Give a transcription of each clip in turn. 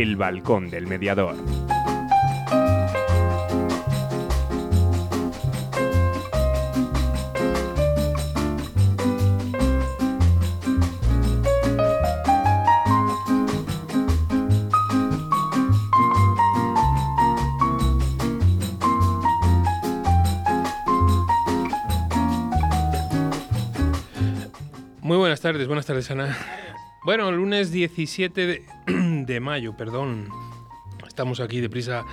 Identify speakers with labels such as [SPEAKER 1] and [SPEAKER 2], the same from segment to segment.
[SPEAKER 1] El Balcón del Mediador.
[SPEAKER 2] Muy buenas tardes, buenas tardes Ana. Bueno, lunes 17 de, mayo, perdón. Estamos aquí deprisa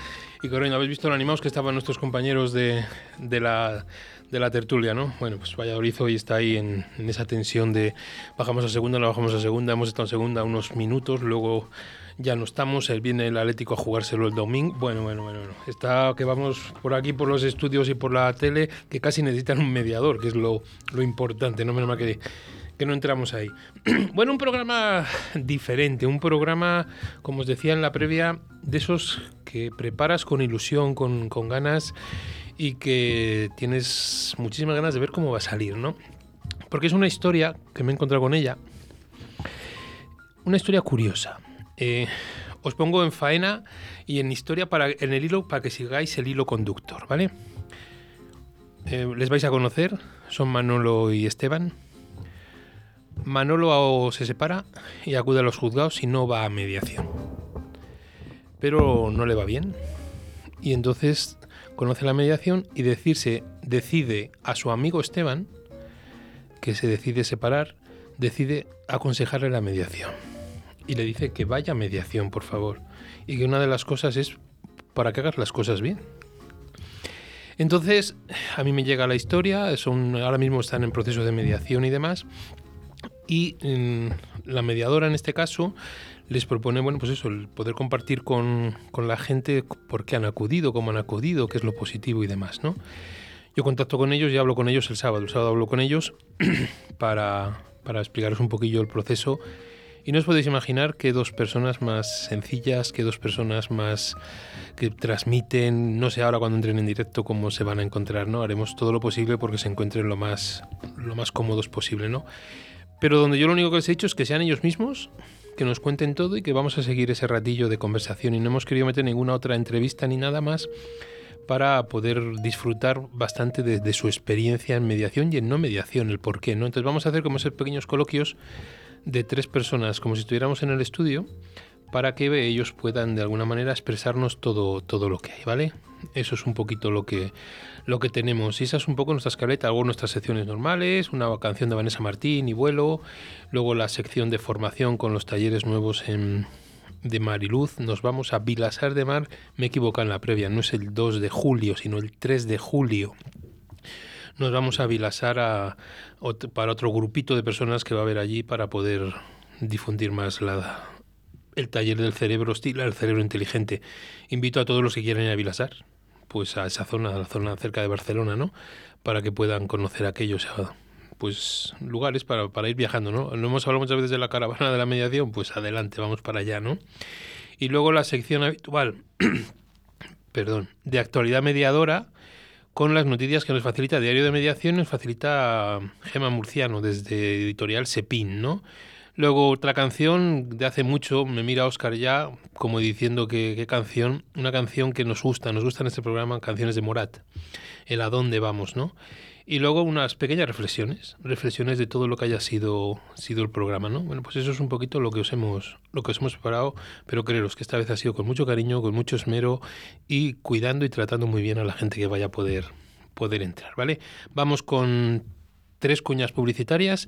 [SPEAKER 2] y corriendo. Habéis visto lo animados que estaban nuestros compañeros de, de la, de la tertulia, ¿no? Bueno, pues Valladolid hoy está ahí en, esa tensión de bajamos a segunda, no bajamos a segunda, hemos estado en segunda unos minutos, luego ya no estamos, él viene el Atlético a jugárselo el domingo. Bueno, bueno, bueno, bueno. Está que vamos por aquí, por los estudios y por la tele, que casi necesitan un mediador, que es lo, lo importante, no menos mal que que no entramos ahí. bueno, un programa diferente, un programa, como os decía en la previa, de esos que preparas con ilusión, con, con ganas y que tienes muchísimas ganas de ver cómo va a salir, ¿no? Porque es una historia que me he encontrado con ella, una historia curiosa. Eh, os pongo en faena y en historia para, en el hilo para que sigáis el hilo conductor, ¿vale? Eh, les vais a conocer, son Manolo y Esteban. Manolo se separa y acude a los juzgados y no va a mediación. Pero no le va bien. Y entonces conoce la mediación y decirse, decide a su amigo Esteban, que se decide separar, decide aconsejarle la mediación. Y le dice que vaya a mediación, por favor. Y que una de las cosas es para que hagas las cosas bien. Entonces, a mí me llega la historia, son, ahora mismo están en proceso de mediación y demás, y la mediadora en este caso les propone, bueno, pues eso, el poder compartir con, con, la gente por qué han acudido, cómo han acudido, qué es lo positivo y demás, ¿no? Yo contacto con ellos y hablo con ellos el sábado. El sábado hablo con ellos para, para explicaros un poquillo el proceso. Y no os podéis imaginar que dos personas más sencillas, que dos personas más que transmiten, no sé ahora cuando entren en directo cómo se van a encontrar, ¿no? Haremos todo lo posible porque se encuentren lo más, lo más cómodos posible, ¿no? Pero donde yo lo único que les he dicho es que sean ellos mismos, que nos cuenten todo y que vamos a seguir ese ratillo de conversación. Y no hemos querido meter ninguna otra entrevista ni nada más para poder disfrutar bastante de, su experiencia en mediación y en no mediación, el por qué. ¿no? Entonces vamos a hacer como esos pequeños coloquios de tres personas, como si estuviéramos en el estudio, para que ellos puedan de alguna manera expresarnos todo, todo lo que hay, ¿vale? Eso es un poquito lo que, lo que tenemos. Y esa es un poco nuestra escaleta, algo nuestras secciones normales, una canción de Vanessa Martín y vuelo, luego la sección de formación con los talleres nuevos en, de Mariluz. Nos vamos a Vilasar de Mar, me he equivocado en la previa, no es el 2 de julio, sino el 3 de julio. Nos vamos a Vilasar para otro grupito de personas que va a haber allí para poder difundir más la, el taller del cerebro hostil al cerebro inteligente. Invito a todos los que quieran ir a Vilasar, pues a esa zona, a la zona cerca de Barcelona, ¿no? Para que puedan conocer aquellos pues lugares para, para ir viajando, ¿no? No hemos hablado muchas veces de la caravana de la mediación, pues adelante, vamos para allá, ¿no? Y luego la sección habitual, perdón, de actualidad mediadora, con las noticias que nos facilita Diario de Mediación, nos facilita Gema Murciano desde Editorial Sepin, ¿no? Luego otra canción de hace mucho, me mira Oscar ya como diciendo que qué canción, una canción que nos gusta, nos gusta en este programa, canciones de Morat, el a dónde vamos, ¿no? Y luego unas pequeñas reflexiones, reflexiones de todo lo que haya sido, sido el programa, ¿no? Bueno, pues eso es un poquito lo que os hemos, lo que os hemos preparado, pero creeros que esta vez ha sido con mucho cariño, con mucho esmero y cuidando y tratando muy bien a la gente que vaya a poder, poder entrar, ¿vale? Vamos con tres cuñas publicitarias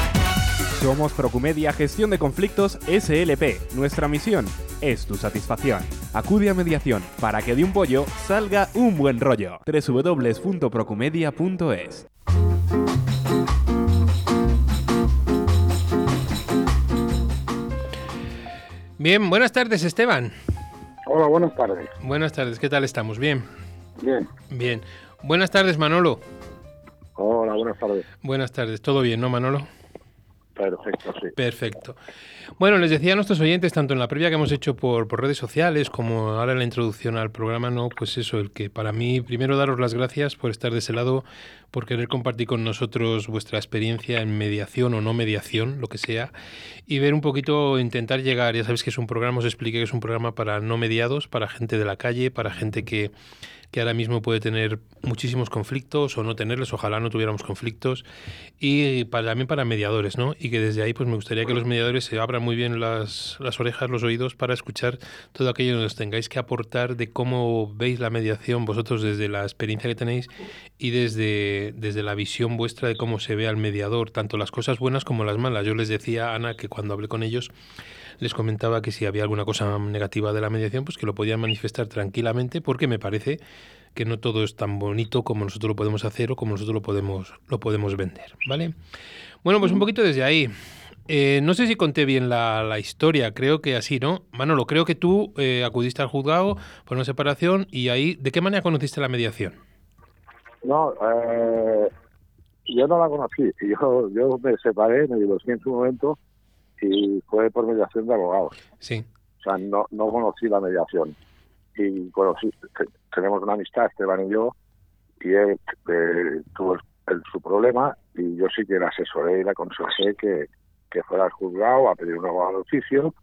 [SPEAKER 1] Somos Procumedia Gestión de Conflictos SLP. Nuestra misión es tu satisfacción. Acude a mediación para que de un pollo salga un buen rollo. www.procumedia.es
[SPEAKER 2] Bien, buenas tardes, Esteban.
[SPEAKER 3] Hola, buenas tardes.
[SPEAKER 2] Buenas tardes, ¿qué tal estamos? Bien.
[SPEAKER 3] Bien.
[SPEAKER 2] Bien. Buenas tardes, Manolo.
[SPEAKER 3] Hola, buenas tardes.
[SPEAKER 2] Buenas tardes, ¿todo bien, no, Manolo?
[SPEAKER 3] Perfecto, sí.
[SPEAKER 2] Perfecto. Bueno, les decía a nuestros oyentes, tanto en la previa que hemos hecho por, por, redes sociales como ahora en la introducción al programa, no, pues eso, el que para mí, primero daros las gracias por estar de ese lado, por querer compartir con nosotros vuestra experiencia en mediación o no mediación, lo que sea, y ver un poquito, intentar llegar, ya sabéis que es un programa, os expliqué que es un programa para no mediados, para gente de la calle, para gente que que ahora mismo puede tener muchísimos conflictos o no tenerlos, ojalá no tuviéramos conflictos, y para, también para mediadores, ¿no? Y que desde ahí pues me gustaría que los mediadores se abran muy bien las, orejas, los oídos para escuchar todo aquello que nos tengáis que aportar de cómo veis la mediación vosotros desde la experiencia que tenéis y desde, desde la visión vuestra de cómo se ve al mediador, tanto las cosas buenas como las malas. Yo les decía, Ana, que cuando hablé con ellos, les comentaba que si había alguna cosa negativa de la mediación, pues que lo podían manifestar tranquilamente, porque me parece que no todo es tan bonito como nosotros lo podemos hacer o como nosotros lo podemos, lo podemos vender, ¿vale? Bueno, pues un poquito desde ahí. Eh, no sé si conté bien la, la, historia, creo que así, ¿no? Manolo, creo que tú eh, acudiste al juzgado por una separación y ahí, ¿de qué manera conociste la mediación?
[SPEAKER 3] No, eh, yo no la conocí. Yo, yo me separé, me divorcié en su momento y fue por mediación de abogados.
[SPEAKER 2] Sí.
[SPEAKER 3] O sea, no, no conocí la mediación. Y conocí, tenemos una amistad, Esteban y yo, y él eh, tuvo el, su problema y yo sí que le asesoré y le aconsejé que, que fuera al juzgado a pedir un abogado de oficio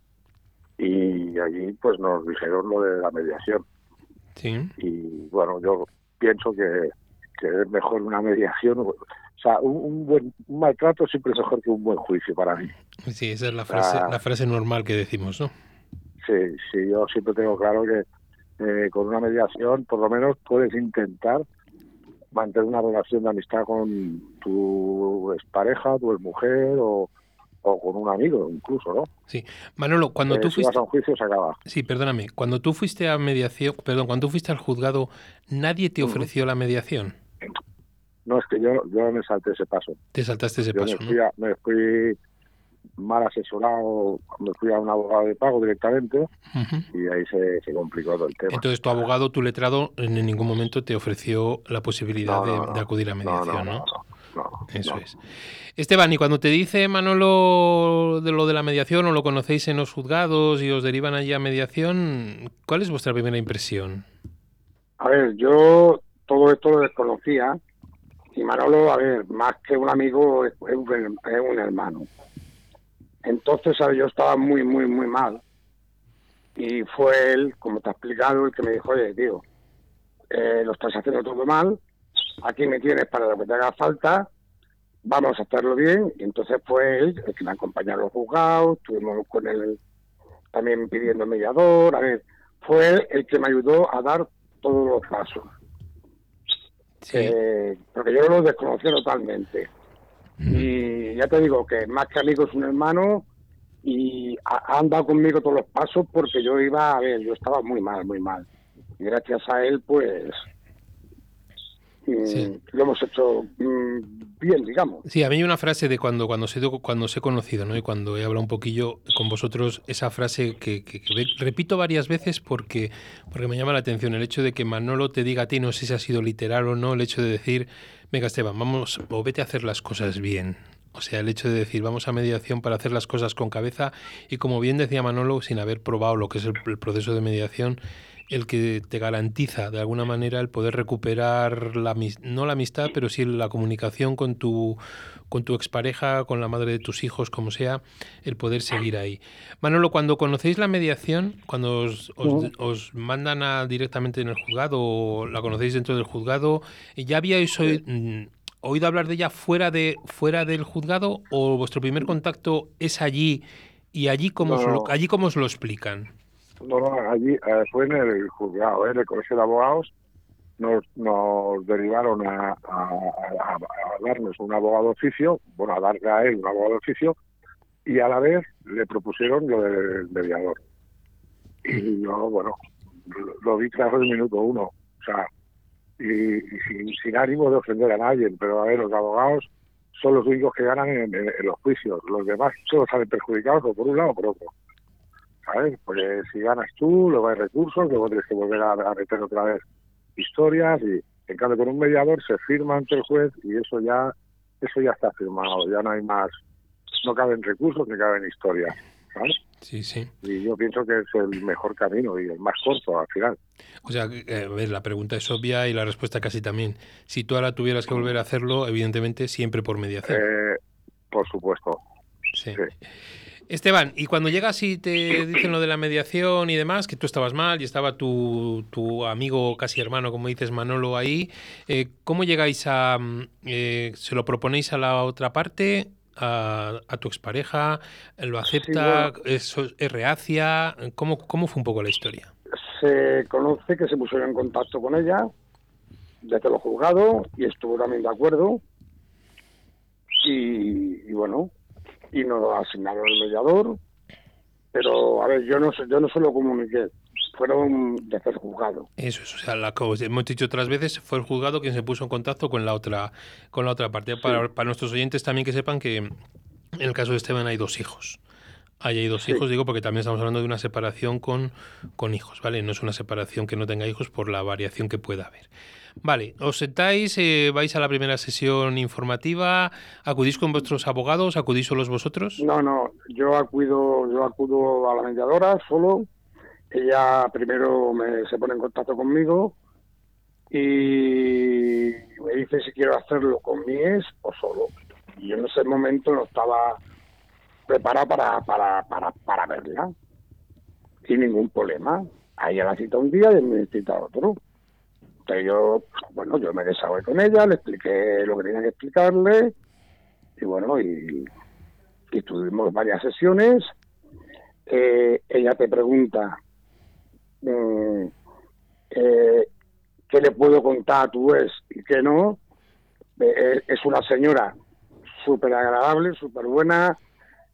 [SPEAKER 3] y allí pues nos dijeron lo de la mediación.
[SPEAKER 2] Sí.
[SPEAKER 3] Y bueno, yo pienso que, que es mejor una mediación o sea, un, un, buen un maltrato siempre es mejor que un buen juicio para mí.
[SPEAKER 2] Sí, esa es la frase, ah, la frase normal que decimos, ¿no?
[SPEAKER 3] Sí, sí, yo siempre tengo claro que eh, con una mediación por lo menos puedes intentar mantener una relación de amistad con tu pareja, tu mujer o, o con un amigo incluso, ¿no?
[SPEAKER 2] Sí. Manolo, cuando
[SPEAKER 3] eh,
[SPEAKER 2] tú
[SPEAKER 3] si
[SPEAKER 2] fuiste...
[SPEAKER 3] vas a un juicio se acaba.
[SPEAKER 2] Sí, perdóname. Cuando tú fuiste a mediación, perdón, cuando tú fuiste al juzgado, ¿nadie te ofreció uh -huh. la mediación?
[SPEAKER 3] No, es que yo, yo me salté ese paso.
[SPEAKER 2] Te saltaste ese
[SPEAKER 3] yo
[SPEAKER 2] paso,
[SPEAKER 3] me fui,
[SPEAKER 2] ¿no?
[SPEAKER 3] a, me fui mal asesorado, me fui a un abogado de pago directamente
[SPEAKER 2] Uh -huh.
[SPEAKER 3] y ahí se, se, complicó todo el tema.
[SPEAKER 2] Entonces tu abogado, tu letrado, en ningún momento te ofreció la posibilidad
[SPEAKER 3] No, no,
[SPEAKER 2] de,
[SPEAKER 3] no.
[SPEAKER 2] de, acudir a mediación,
[SPEAKER 3] no,
[SPEAKER 2] ¿no?
[SPEAKER 3] no, no,
[SPEAKER 2] Eso es. Esteban, y cuando te dice Manolo de lo de la mediación o lo conocéis en los juzgados y os derivan allí a mediación, ¿cuál es vuestra primera impresión?
[SPEAKER 4] A ver, yo todo esto lo desconocía y Manolo, a ver, más que un amigo, es un, hermano. Entonces, yo estaba muy, muy, muy mal. Y fue él, como te ha explicado, el que me dijo, oye, tío, eh, lo estás haciendo todo mal, aquí me tienes para lo que te haga falta, vamos a hacerlo bien. Y entonces fue él el que me acompañó a los juzgados, estuvimos con él también pidiendo mediador, a ver, fue él el que me ayudó a dar todos los pasos.
[SPEAKER 2] Sí.
[SPEAKER 4] Eh, porque yo lo desconocía totalmente. Y ya te digo que más que amigo es un hermano y ha, andado conmigo todos los pasos porque yo iba, a ver, yo estaba muy mal, muy mal. Y gracias a él, pues,
[SPEAKER 2] Sí.
[SPEAKER 4] lo hemos hecho mm, bien, digamos.
[SPEAKER 2] Sí, a mí hay una frase de cuando, cuando, se, cuando os he conocido, ¿no? Y cuando he hablado un poquillo con vosotros, esa frase que, que, que, repito varias veces porque, porque me llama la atención. El hecho de que Manolo te diga a ti, no sé si ha sido literal o no, el hecho de decir, venga Esteban, vamos, o vete a hacer las cosas bien. O sea, el hecho de decir, vamos a mediación para hacer las cosas con cabeza y como bien decía Manolo, sin haber probado lo que es el, el proceso de mediación, el que te garantiza de alguna manera el poder recuperar la no la amistad, pero sí la comunicación con tu con tu expareja, con la madre de tus hijos, como sea, el poder seguir ahí. Manolo, cuando conocéis la mediación, cuando os, os, os mandan a, directamente en el juzgado o la conocéis dentro del juzgado, ¿ya habíais oído, oído hablar de ella fuera de fuera del juzgado o vuestro primer contacto es allí y allí cómo,
[SPEAKER 3] no.
[SPEAKER 2] os, lo, allí cómo os lo explican?
[SPEAKER 3] No, no, allí eh, fue en el juzgado, ¿eh? en el colegio de abogados. Nos, nos derivaron a, a, a, a, darnos un abogado de oficio, bueno, a darle a él un abogado de oficio, y a la vez le propusieron lo del mediador. Y yo, bueno, lo, lo vi claro en el minuto uno. O sea, y, y sin, sin ánimo de ofender a nadie, pero a ver, los abogados son los únicos que ganan en, los juicios. Los demás solo salen perjudicados o por un lado o por otro. ¿Sabes? Porque si ganas tú, luego hay recursos, luego tienes que volver a, a meter otra vez historias y en cambio con un mediador se firma ante el juez y eso ya eso ya está firmado, ya no hay más, no caben recursos ni caben historias. ¿sabes?
[SPEAKER 2] Sí, sí.
[SPEAKER 3] Y yo pienso que es el mejor camino y el más corto al final.
[SPEAKER 2] O sea, eh, a ver, la pregunta es obvia y la respuesta casi también. Si tú ahora tuvieras que volver a hacerlo, evidentemente siempre por mediación.
[SPEAKER 3] Eh, por supuesto.
[SPEAKER 2] Sí.
[SPEAKER 3] sí.
[SPEAKER 2] Esteban, y cuando llegas y te dicen lo de la mediación y demás, que tú estabas mal y estaba tu, tu amigo, casi hermano, como dices, Manolo, ahí, eh, ¿cómo llegáis a... mm, eh, ¿Se lo proponéis a la otra parte? A, a tu expareja, ¿lo acepta? ¿Es, es reacia? ¿Cómo, ¿Cómo fue un poco la historia?
[SPEAKER 4] Se conoce que se pusieron en contacto con ella desde los juzgados y estuvo también de acuerdo. Y, y bueno, y nos asignaron el mediador. Pero, a ver, yo no, yo no se lo comuniqué. Fueron desde el juzgado.
[SPEAKER 2] Eso es, o sea, la os hemos dicho otras veces, fue el juzgado quien se puso en contacto con la otra, con la otra parte. Para, para nuestros oyentes también que sepan que en el caso de Esteban hay dos hijos. Ahí hay dos
[SPEAKER 4] Sí.
[SPEAKER 2] hijos, digo, porque también estamos hablando de una separación con, con hijos, ¿vale? No es una separación que no tenga hijos por la variación que pueda haber. Vale, os sentáis, eh, vais a la primera sesión informativa, acudís con vuestros abogados, acudís solos vosotros.
[SPEAKER 4] No, no, yo acudo, yo acudo a la mediadora solo. Ella primero me, se pone en contacto conmigo y me dice si quiero hacerlo con mi o solo. Y yo en ese momento no estaba preparado para, para, para, para verla. Sin ningún problema. A ella la cita un día y me cita otro. Entonces yo, bueno, yo me desahogué con ella, le expliqué lo que tenía que explicarle y bueno, y, y tuvimos varias sesiones. Eh, ella te pregunta mm, eh, qué le puedo contar a tu ex y qué no. Eh, es una señora súper agradable, súper buena.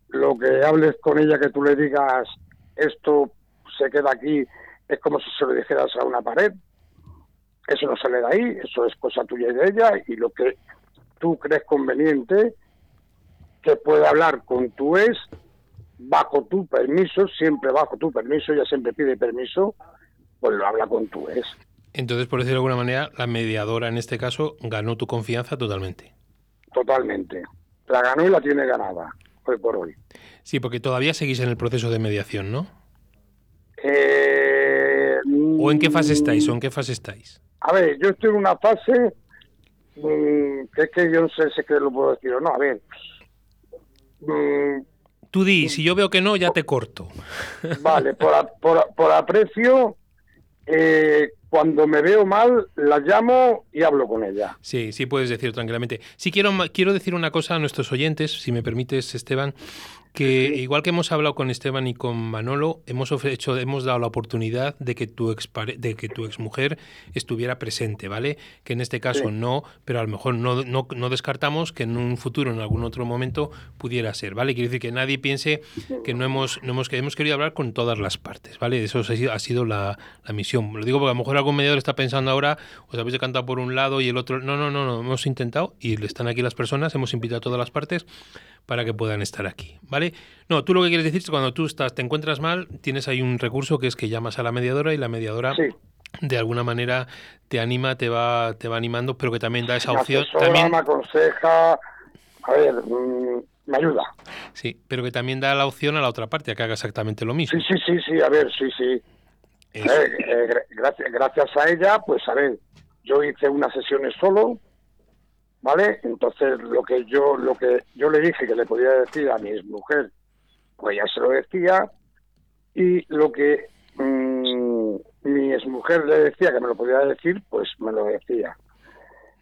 [SPEAKER 4] Lo que hables con ella, que tú le digas esto se queda aquí, es como si se lo dijeras a una pared. Eso no sale de ahí, eso es cosa tuya y de ella. Y lo que tú crees conveniente, que puede hablar con tu ex bajo tu permiso, siempre bajo tu permiso, ella siempre pide permiso, pues lo habla con tu ex.
[SPEAKER 2] Entonces, por decirlo de alguna manera, la mediadora en este caso ganó tu confianza totalmente.
[SPEAKER 4] Totalmente. La ganó y la tiene ganada, hoy por hoy.
[SPEAKER 2] Sí, porque todavía seguís en el proceso de mediación, ¿no?
[SPEAKER 4] Eh,
[SPEAKER 2] ¿O en qué fase
[SPEAKER 4] mm,
[SPEAKER 2] estáis? ¿O en qué fase estáis?
[SPEAKER 4] A ver, yo estoy en una fase mm, que es que yo no sé si es que lo puedo decir o no. A ver, mm,
[SPEAKER 2] Tú di, si yo veo que no, ya te corto.
[SPEAKER 4] vale, por, a- por, a- por aprecio, eh, cuando me veo mal, la llamo y hablo con ella.
[SPEAKER 2] Sí, sí puedes decirlo tranquilamente. Sí quiero, quiero decir una cosa a nuestros oyentes, si me permites, Esteban, que igual que hemos hablado con Esteban y con Manolo, hemos hecho, hemos dado la oportunidad de que tu ex de que tu exmujer estuviera presente, ¿vale? Que en este caso
[SPEAKER 4] Sí.
[SPEAKER 2] no, pero a lo mejor no, no, no descartamos que en un futuro, en algún otro momento, pudiera ser, ¿vale? Quiero decir que nadie piense que no hemos, no hemos, que hemos querido hablar con todas las partes, ¿vale? Eso ha sido, ha sido la, la misión. Lo digo porque a lo mejor algún mediador está pensando ahora, os habéis decantado por un lado y el otro. No, no, no, no, hemos intentado y están aquí las personas, hemos invitado a todas las partes para que puedan estar aquí, ¿vale? No, tú lo que quieres decir es que cuando tú estás, te encuentras mal, tienes ahí un recurso que es que llamas a la mediadora y la mediadora
[SPEAKER 4] Sí,
[SPEAKER 2] de alguna manera te anima, te va, te va animando, pero que también da esa
[SPEAKER 4] me
[SPEAKER 2] opción.
[SPEAKER 4] asesora,
[SPEAKER 2] También,
[SPEAKER 4] me aconseja, a ver, mm, me ayuda.
[SPEAKER 2] sí, pero que también da la opción a la otra parte a que haga exactamente lo mismo.
[SPEAKER 4] Sí, sí, sí, sí, a ver, sí, sí. Eh, eh, gra- gracias, a ella, pues a ver, yo hice unas sesiones solo, ¿vale? Entonces lo que yo lo que yo le dije que le podía decir a mi mujer, pues ya se lo decía y lo que mm, mi exmujer le decía que me lo podía decir, pues me lo decía.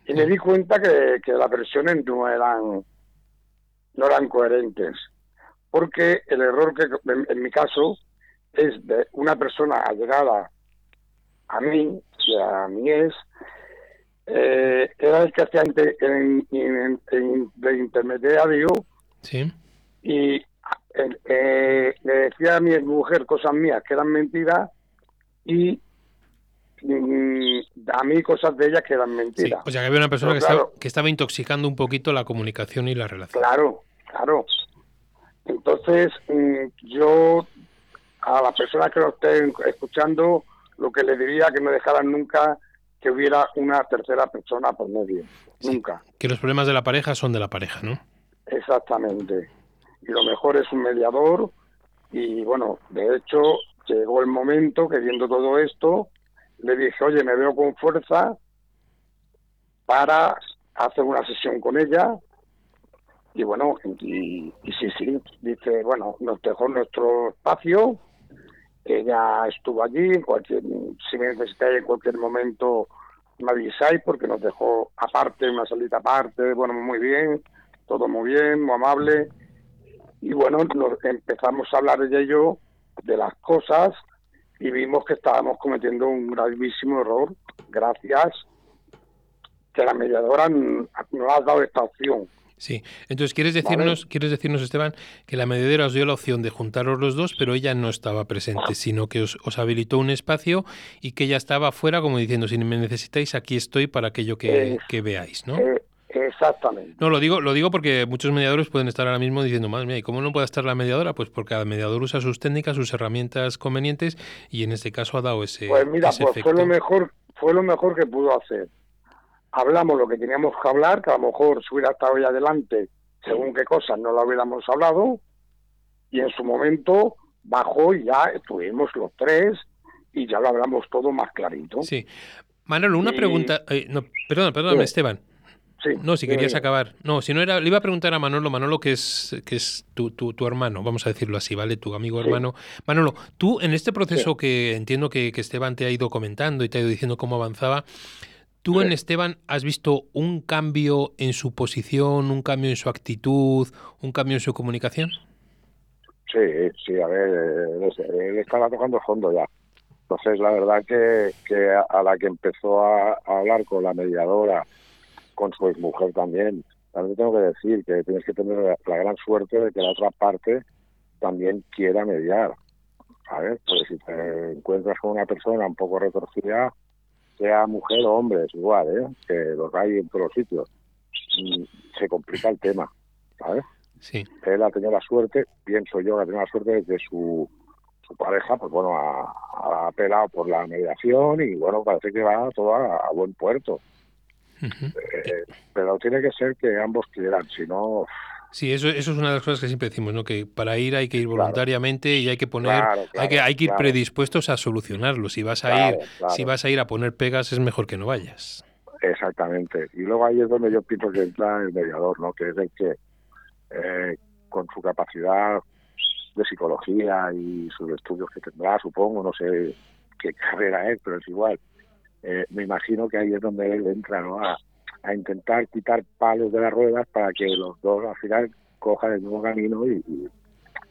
[SPEAKER 4] Y me di cuenta que, las versiones no eran no eran coherentes, porque el error que en mi caso es de una persona allegada a mí y a mi ex, eh, era el que hacía en- en- en- de intermediario
[SPEAKER 2] Sí.
[SPEAKER 4] y eh, eh, le decía a mi mujer cosas mías que eran mentiras y mm, a mí cosas de ella que eran
[SPEAKER 2] Sí,
[SPEAKER 4] mentiras.
[SPEAKER 2] o sea que había una persona que, estaba, que estaba intoxicando un poquito la comunicación y la relación.
[SPEAKER 4] Claro, claro. Entonces, mm, yo a las personas que lo estén escuchando, lo que le diría que no dejaran nunca que hubiera una tercera persona por medio. Nunca.
[SPEAKER 2] Que los problemas de la pareja son de la pareja, ¿no?
[SPEAKER 4] Exactamente. Y lo mejor es un mediador. Y bueno, de hecho, llegó el momento que viendo todo esto, le dije, oye, me veo con fuerza para hacer una sesión con ella. Y bueno, y, y sí, sí, dice, bueno, nos dejó nuestro espacio. Ella estuvo allí, en cualquier, si me necesitáis en cualquier momento me avisáis porque nos dejó aparte, una salita aparte, bueno, muy bien, todo muy bien, muy amable. Y bueno, nos empezamos a hablar ella y yo de las cosas y vimos que estábamos cometiendo un gravísimo error gracias que la mediadora nos ha dado esta opción.
[SPEAKER 2] Sí. Entonces, ¿quieres decirnos, ¿quieres decirnos, Esteban, que la mediadora os dio la opción de juntaros los dos, pero ella no estaba presente, sino que os, os habilitó un espacio y que ella estaba afuera como diciendo, si me necesitáis, aquí estoy para aquello que,
[SPEAKER 4] Eh,
[SPEAKER 2] que veáis, ¿no?
[SPEAKER 4] Eh, exactamente.
[SPEAKER 2] No, lo digo, lo digo porque muchos mediadores pueden estar ahora mismo diciendo, madre mía, ¿y cómo no puede estar la mediadora? Pues porque cada mediador usa sus técnicas, sus herramientas convenientes y en este caso ha dado ese,
[SPEAKER 4] Pues mira,
[SPEAKER 2] ese
[SPEAKER 4] pues fue
[SPEAKER 2] efecto.
[SPEAKER 4] lo mejor, fue lo mejor que pudo hacer. Hablamos lo que teníamos que hablar, que a lo mejor si hubiera estado ahí adelante, según qué cosas no lo hubiéramos hablado, y en su momento bajó y ya estuvimos los tres y ya lo hablamos todo más clarito.
[SPEAKER 2] Sí. Manolo, una
[SPEAKER 4] Y-
[SPEAKER 2] pregunta. eh, no, perdona, perdóname,
[SPEAKER 4] Dime.
[SPEAKER 2] Esteban.
[SPEAKER 4] Sí,
[SPEAKER 2] No, si querías acabar. No, si no era, le iba a preguntar a Manolo, Manolo que es que es tu, tu, tu hermano, vamos a decirlo así, ¿vale? Tu amigo
[SPEAKER 4] Sí.
[SPEAKER 2] hermano. Manolo, tú en este proceso que entiendo que, que Esteban te ha ido comentando y te ha ido diciendo cómo avanzaba, ¿tú
[SPEAKER 4] Sí.
[SPEAKER 2] en Esteban has visto un cambio en su posición, un cambio en su actitud, un cambio en su comunicación?
[SPEAKER 3] Sí, sí, a ver, él, es- él estaba tocando fondo ya. Entonces, la verdad que, que a, a la que empezó a, a hablar con la mediadora, con su mujer también, también tengo que decir que tienes que tener la, la gran suerte de que la otra parte también quiera mediar. ¿Sabes? Porque si te encuentras con una persona un poco retorcida, sea mujer o hombre, es igual, ¿eh? Que los hay en todos los sitios. Y se complica el tema, ¿sabes?
[SPEAKER 2] Sí.
[SPEAKER 3] él ha tenido la suerte, pienso yo que ha tenido la suerte de que su, su pareja, pues bueno, ha, ha apelado por la mediación y bueno, parece que va todo a, a buen puerto. Eh, pero tiene que ser que ambos quieran, si no,
[SPEAKER 2] Sí, eso, eso es una de las cosas que siempre decimos, ¿no? Que para ir hay que ir
[SPEAKER 3] Claro.
[SPEAKER 2] voluntariamente y hay que poner,
[SPEAKER 3] Claro,
[SPEAKER 2] hay que, hay que ir predispuestos a solucionarlo. Si vas a ir, si vas a ir a poner pegas, es mejor que no vayas.
[SPEAKER 3] exactamente. Y luego ahí es donde yo pienso que entra el mediador, ¿no? Que es el que, eh, con su capacidad de psicología y sus estudios que tendrá, supongo, no sé qué carrera es, pero es igual. Eh, me imagino que ahí es donde él entra, ¿no? A, a intentar quitar palos de las ruedas para que los dos al final cojan el mismo camino y, y-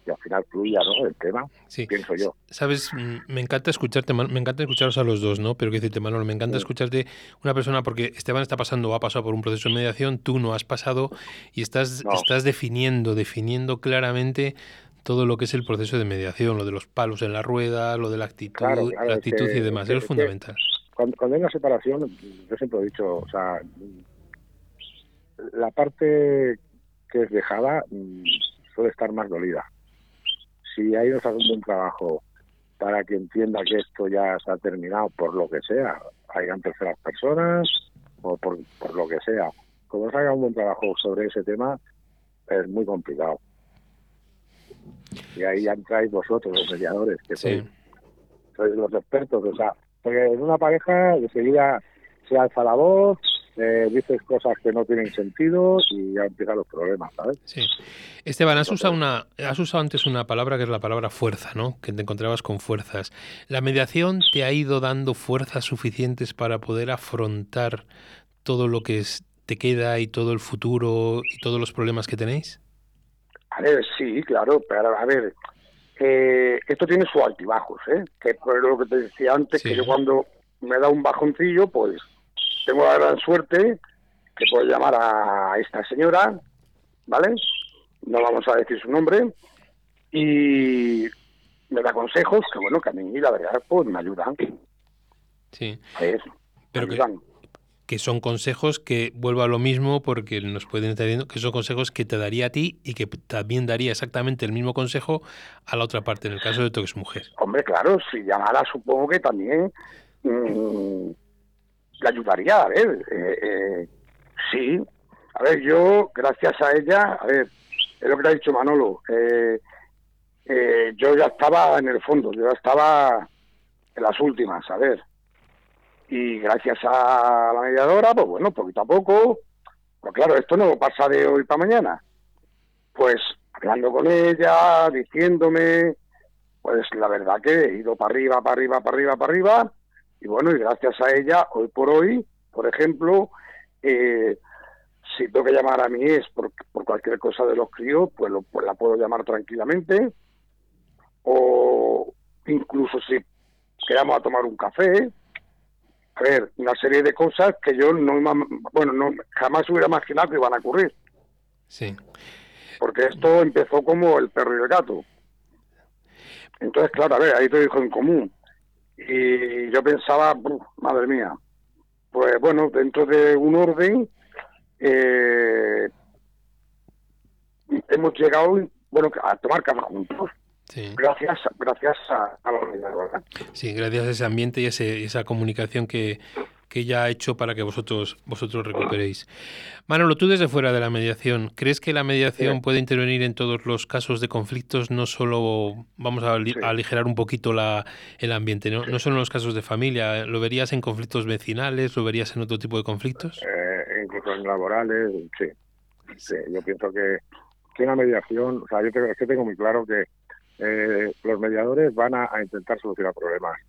[SPEAKER 3] y al final fluya, ¿no? El tema,
[SPEAKER 2] Sí.
[SPEAKER 3] pienso yo.
[SPEAKER 2] Sabes, me encanta escucharte, me encanta escucharos a los dos, ¿no? Pero que decirte, Manolo, me encanta
[SPEAKER 3] Sí.
[SPEAKER 2] escucharte una persona porque Esteban está pasando o ha pasado por un proceso de mediación, tú no has pasado y estás,
[SPEAKER 3] No.
[SPEAKER 2] estás definiendo, definiendo claramente todo lo que es el proceso de mediación, lo de los palos en la rueda, lo de la actitud,
[SPEAKER 3] Claro, claro,
[SPEAKER 2] la actitud
[SPEAKER 3] que-
[SPEAKER 2] y demás.
[SPEAKER 3] que-
[SPEAKER 2] Eso es
[SPEAKER 3] es que-
[SPEAKER 2] fundamental.
[SPEAKER 3] Cuando, cuando hay una separación, yo siempre he dicho, o sea, la parte que es dejada mm, suele estar más dolida. Si hay haciendo un buen trabajo para que entienda que esto ya se ha terminado por lo que sea, hayan terceras personas o por, por lo que sea, como se haga un buen trabajo sobre ese tema, es muy complicado. Y ahí ya entráis vosotros, los mediadores, que
[SPEAKER 2] Sí.
[SPEAKER 3] sois sois los expertos, o sea, porque en una pareja enseguida se alza la voz, eh, dices cosas que no tienen sentido y ya empiezan los problemas, ¿sabes?
[SPEAKER 2] Sí. Esteban, has usado, una, has usado antes una palabra que es la palabra fuerza, ¿no? Que te encontrabas con fuerzas. ¿La mediación te ha ido dando fuerzas suficientes para poder afrontar todo lo que es- te queda y todo el futuro y todos los problemas que tenéis?
[SPEAKER 4] A ver, sí, claro, pero a ver, eh, esto tiene sus altibajos, ¿eh? Que por lo que te decía antes,
[SPEAKER 2] Sí.
[SPEAKER 4] que yo cuando me da un bajoncillo, pues tengo la gran suerte que puedo llamar a esta señora, ¿vale? No vamos a decir su nombre, y me da consejos que, bueno, que a mí, la verdad, pues me ayudan.
[SPEAKER 2] Sí.
[SPEAKER 4] Ver,
[SPEAKER 2] Pero
[SPEAKER 4] me
[SPEAKER 2] que-
[SPEAKER 4] ayudan.
[SPEAKER 2] Que son consejos que vuelvo a lo mismo porque nos pueden estar diciendo que son consejos que te daría a ti y que también daría exactamente el mismo consejo a la otra parte, en el caso de tu exmujer.
[SPEAKER 4] Hombre, claro, si llamara supongo que también mm, le ayudaría, a ver, eh, eh, sí, a ver, yo, gracias a ella, a ver, es lo que te ha dicho Manolo, eh, eh, yo ya estaba en el fondo, yo ya estaba en las últimas, a ver, y gracias a la mediadora, pues bueno, poquito a poco, pues claro, esto no pasa de hoy para mañana, pues hablando con ella, diciéndome, pues la verdad que he ido para arriba, para arriba, para arriba, para arriba. Y bueno, y gracias a ella, hoy por hoy, por ejemplo, eh, si tengo que llamar a mi ex por, por cualquier cosa de los críos, pues, lo- pues la puedo llamar tranquilamente. O incluso si quedamos a tomar un café. Una serie de cosas que yo no, bueno, no jamás hubiera imaginado que iban a ocurrir.
[SPEAKER 2] Sí.
[SPEAKER 4] Porque esto empezó como el perro y el gato. Entonces, claro, a ver, hay dos hijos en común. Y yo pensaba, "Buf, madre mía, pues bueno, dentro de un orden, eh, hemos llegado, bueno, a tomar café juntos,
[SPEAKER 2] Sí.
[SPEAKER 4] gracias, gracias a, a la mediadora.
[SPEAKER 2] Sí, gracias a ese ambiente y a ese- esa comunicación que, que ella ha hecho para que vosotros, vosotros recuperéis. Manolo, tú desde fuera de la mediación, ¿crees que la mediación
[SPEAKER 4] Sí.
[SPEAKER 2] puede intervenir en todos los casos de conflictos? No solo, vamos a, ali-
[SPEAKER 4] Sí.
[SPEAKER 2] a aligerar un poquito la, el ambiente, ¿no? no solo en los casos de familia, ¿lo verías en conflictos vecinales? ¿Lo verías en otro tipo de conflictos?
[SPEAKER 3] eh, incluso en laborales, sí. Sí, yo pienso que, que una mediación, o sea, yo tengo, es que tengo muy claro que eh, los mediadores van a, intentar solucionar problemas.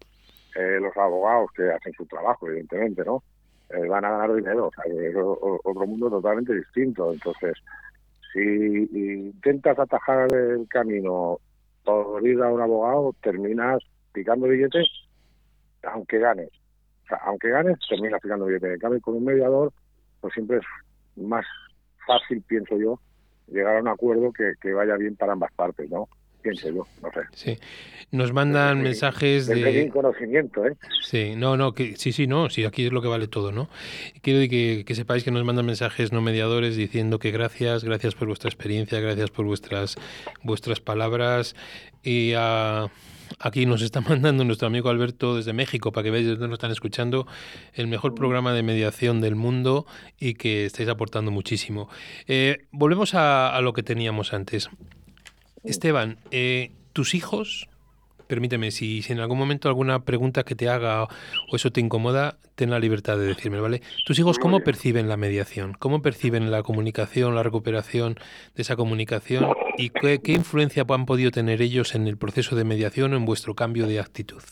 [SPEAKER 3] Eh, los abogados que hacen su trabajo, evidentemente, ¿no? Eh, van a ganar dinero, o es otro mundo totalmente distinto. Entonces, si intentas atajar el camino por ir a un abogado, terminas picando billetes, aunque ganes. O sea, aunque ganes, terminas picando billetes. En cambio, con un mediador, pues siempre es más fácil, pienso yo, llegar a un acuerdo que vaya bien para ambas partes, ¿no? Pienso yo, no sé.
[SPEAKER 2] Sí. Nos mandan mensajes
[SPEAKER 3] mi
[SPEAKER 2] de...
[SPEAKER 3] conocimiento, ¿eh?
[SPEAKER 2] Sí, no, no, que, sí, sí, no, sí, aquí es lo que vale todo, ¿no? Quiero que, que sepáis que nos mandan mensajes no mediadores diciendo que gracias, gracias por vuestra experiencia, gracias por vuestras, vuestras palabras y aquí nos está mandando nuestro amigo Alberto desde México para que veáis dónde nos están escuchando el mejor programa de mediación del mundo y que estáis aportando muchísimo. Eh, volvemos a, a lo que teníamos antes. Esteban, eh, tus hijos, permíteme, si, si en algún momento alguna pregunta que te haga o eso te incomoda, ten la libertad de decirme, ¿vale? ¿Tus hijos cómo perciben la mediación? ¿Cómo perciben la comunicación, la recuperación de esa comunicación? ¿Y qué, qué influencia han podido tener ellos en el proceso de mediación o en vuestro cambio de actitud?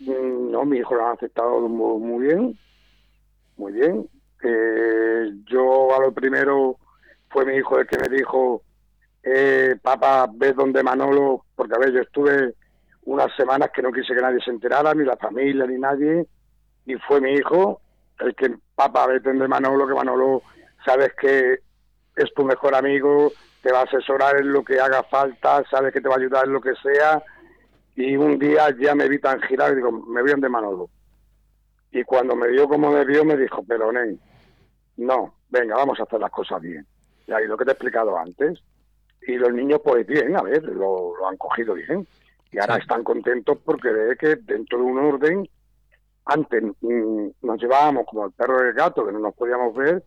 [SPEAKER 4] Mm, No, mi hijo lo ha aceptado muy, muy bien, muy bien. Eh, yo a lo primero fue mi hijo el que me dijo, eh, papá, ves donde Manolo, porque a ver, yo estuve unas semanas que no quise que nadie se enterara, ni la familia, ni nadie, y fue mi hijo el que, papá, ves donde Manolo, que Manolo, sabes que es tu mejor amigo, te va a asesorar en lo que haga falta, sabes que te va a ayudar en lo que sea, y un día ya me vi tan girado y digo, me voy de Manolo. Y cuando me vio como me vio, me dijo, pero no, venga, vamos a hacer las cosas bien. Y ahí lo que te he explicado antes. Y los niños, pues bien, a ver, lo, lo han cogido bien. Y ahora
[SPEAKER 2] Sí.
[SPEAKER 4] están contentos porque ve que dentro de un orden, antes mm, nos llevábamos como el perro y el gato, que no nos podíamos ver,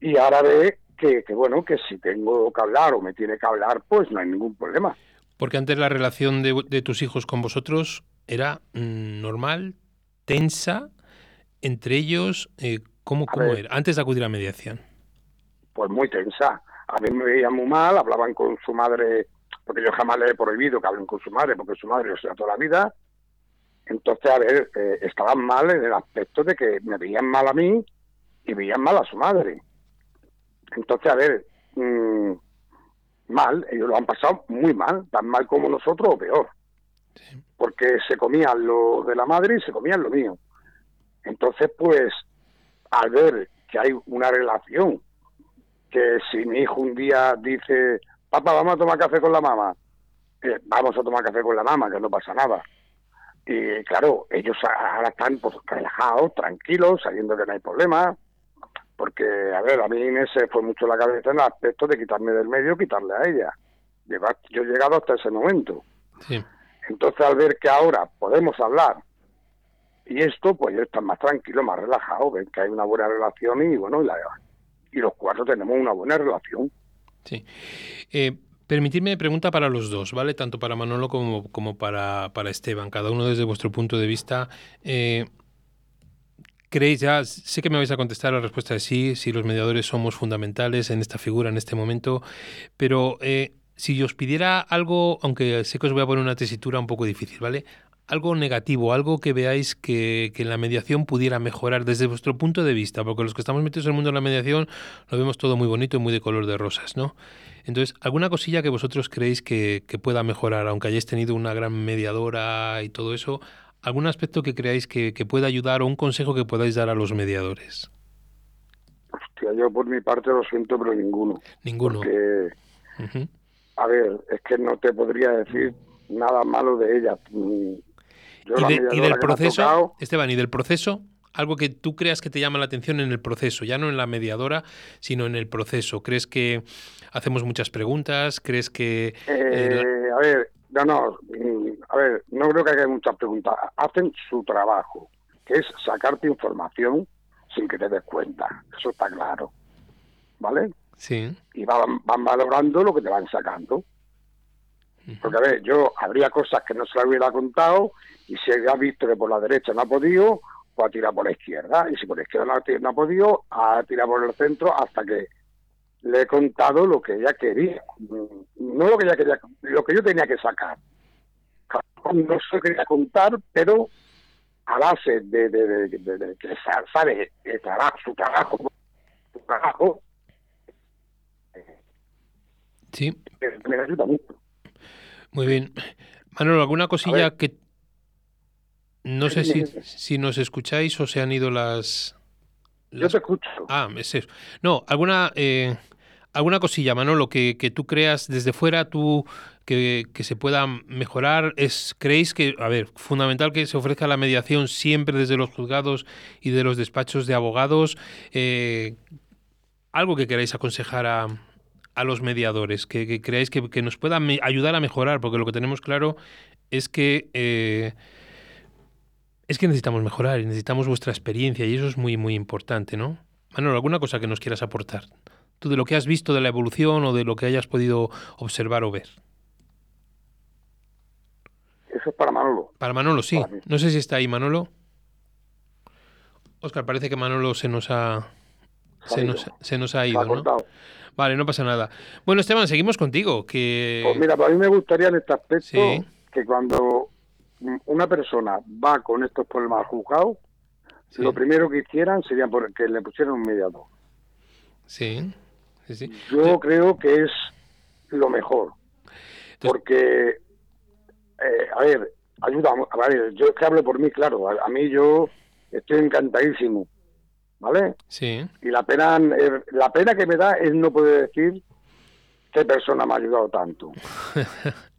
[SPEAKER 4] y ahora ve que, que, bueno, que si tengo que hablar o me tiene que hablar, pues no hay ningún problema.
[SPEAKER 2] Porque antes la relación de, de tus hijos con vosotros era mm, normal, tensa, entre ellos, eh, ¿cómo, cómo
[SPEAKER 4] ver.
[SPEAKER 2] era? Antes de acudir a mediación.
[SPEAKER 4] pues muy tensa. A mí me veían muy mal, hablaban con su madre, porque yo jamás le he prohibido que hablen con su madre, porque su madre lo sea toda la vida. Entonces, a ver, eh, estaban mal en el aspecto de que me veían mal a mí y veían mal a su madre. Entonces, a ver, mm, mal, ellos lo han pasado muy mal, tan mal como nosotros o peor. Porque se comían lo de la madre y se comían lo mío. Entonces, pues, al ver que hay una relación que si mi hijo un día dice, papá, vamos a tomar café con la mamá, eh, vamos a tomar café con la mamá, que no pasa nada. Y claro, ellos ahora están pues, relajados, tranquilos, sabiendo que no hay problema, porque, a ver, a mí me se fue mucho la cabeza en el aspecto de quitarme del medio, quitarle a ella. Yo he llegado hasta ese momento.
[SPEAKER 2] Sí.
[SPEAKER 4] Entonces, al ver que ahora podemos hablar y esto, pues ellos están más tranquilos, más relajados, ven que hay una buena relación y bueno, y, la, y los cuatro tenemos una buena relación.
[SPEAKER 2] Sí. Eh, permitidme pregunta para los dos, ¿vale? Tanto para Manolo como, como para, para Esteban, cada uno desde vuestro punto de vista. Eh, ¿Creéis ya, sé que me vais a contestar la respuesta de sí, si los mediadores somos fundamentales en esta figura, en este momento, pero eh, si os pidiera algo, aunque sé que os voy a poner una tesitura un poco difícil, ¿vale? Algo negativo, algo que veáis que, que, en la mediación pudiera mejorar desde vuestro punto de vista, porque los que estamos metidos en el mundo de la mediación lo vemos todo muy bonito y muy de color de rosas, ¿no? Entonces, ¿alguna cosilla que vosotros creéis que, que pueda mejorar, aunque hayáis tenido una gran mediadora y todo eso? ¿Algún aspecto que creáis que, que pueda ayudar o un consejo que podáis dar a los mediadores?
[SPEAKER 4] Hostia, yo por mi parte lo siento, pero ninguno.
[SPEAKER 2] Ninguno.
[SPEAKER 4] Porque, uh -huh. a ver, es que no te podría decir nada malo de ella
[SPEAKER 2] y, de, y, del proceso, Esteban, y del proceso, algo que tú creas que te llama la atención en el proceso, ya no en la mediadora, sino en el proceso. ¿Crees que hacemos muchas preguntas? ¿Crees que...
[SPEAKER 4] Eh, la... A ver, no, no, a ver, no creo que haya muchas preguntas. Hacen su trabajo, que es sacarte información sin que te des cuenta. Eso está claro. ¿Vale?
[SPEAKER 2] Sí.
[SPEAKER 4] Y van, van valorando lo que te van sacando. Porque, a ver, yo habría cosas que no se le hubiera contado y si ha visto que por la derecha no ha podido, pues ha tirado por la izquierda. Y si por la izquierda no ha, no ha podido, ha tirado por el centro hasta que le he contado lo que ella quería. No lo que ella quería, lo que yo tenía que sacar. No se quería contar, pero a base de, de, de, de, que sabe el trabajo, su trabajo, su trabajo,
[SPEAKER 2] sí.
[SPEAKER 4] me ayuda mucho.
[SPEAKER 2] Muy bien. Manolo, ¿alguna cosilla que... No sé si, si nos escucháis o se han ido las...
[SPEAKER 4] las... Yo te escucho.
[SPEAKER 2] Ah, es eso. No, alguna... Eh, alguna cosilla, Manolo, que, que tú creas desde fuera, tú que, que, se pueda mejorar? Es, ¿Creéis que, a ver, fundamental que se ofrezca la mediación siempre desde los juzgados y de los despachos de abogados? Eh, ¿Algo que queráis aconsejar a, a los mediadores, que, que creáis que, que, nos pueda ayudar a mejorar, porque lo que tenemos claro es que eh, es que necesitamos mejorar y necesitamos vuestra experiencia y eso es muy muy importante, ¿no? Manolo, ¿alguna cosa que nos quieras aportar? Tú de lo que has visto de la evolución o de lo que hayas podido observar o ver.
[SPEAKER 4] Eso es para Manolo.
[SPEAKER 2] Para Manolo, sí. Para no sé si está ahí Manolo. Oscar, parece que Manolo se nos ha se nos, se nos, ha ido, ¿no? Vale, no pasa nada. Bueno, Esteban, seguimos contigo. Que...
[SPEAKER 4] Pues mira, para mí me gustaría en este aspecto sí. que cuando una persona va con estos problemas al juzgado, sí. lo primero que hicieran sería que le pusieran un mediador.
[SPEAKER 2] Sí, sí, sí.
[SPEAKER 4] Yo sí. creo que es lo mejor. Entonces... Porque, eh, a ver, ayuda, a ver, yo es que hablo por mí, claro, a, a mí yo estoy encantadísimo ¿vale?
[SPEAKER 2] Sí.
[SPEAKER 4] Y la pena, eh, la pena que me da es no poder decir qué persona me ha ayudado tanto.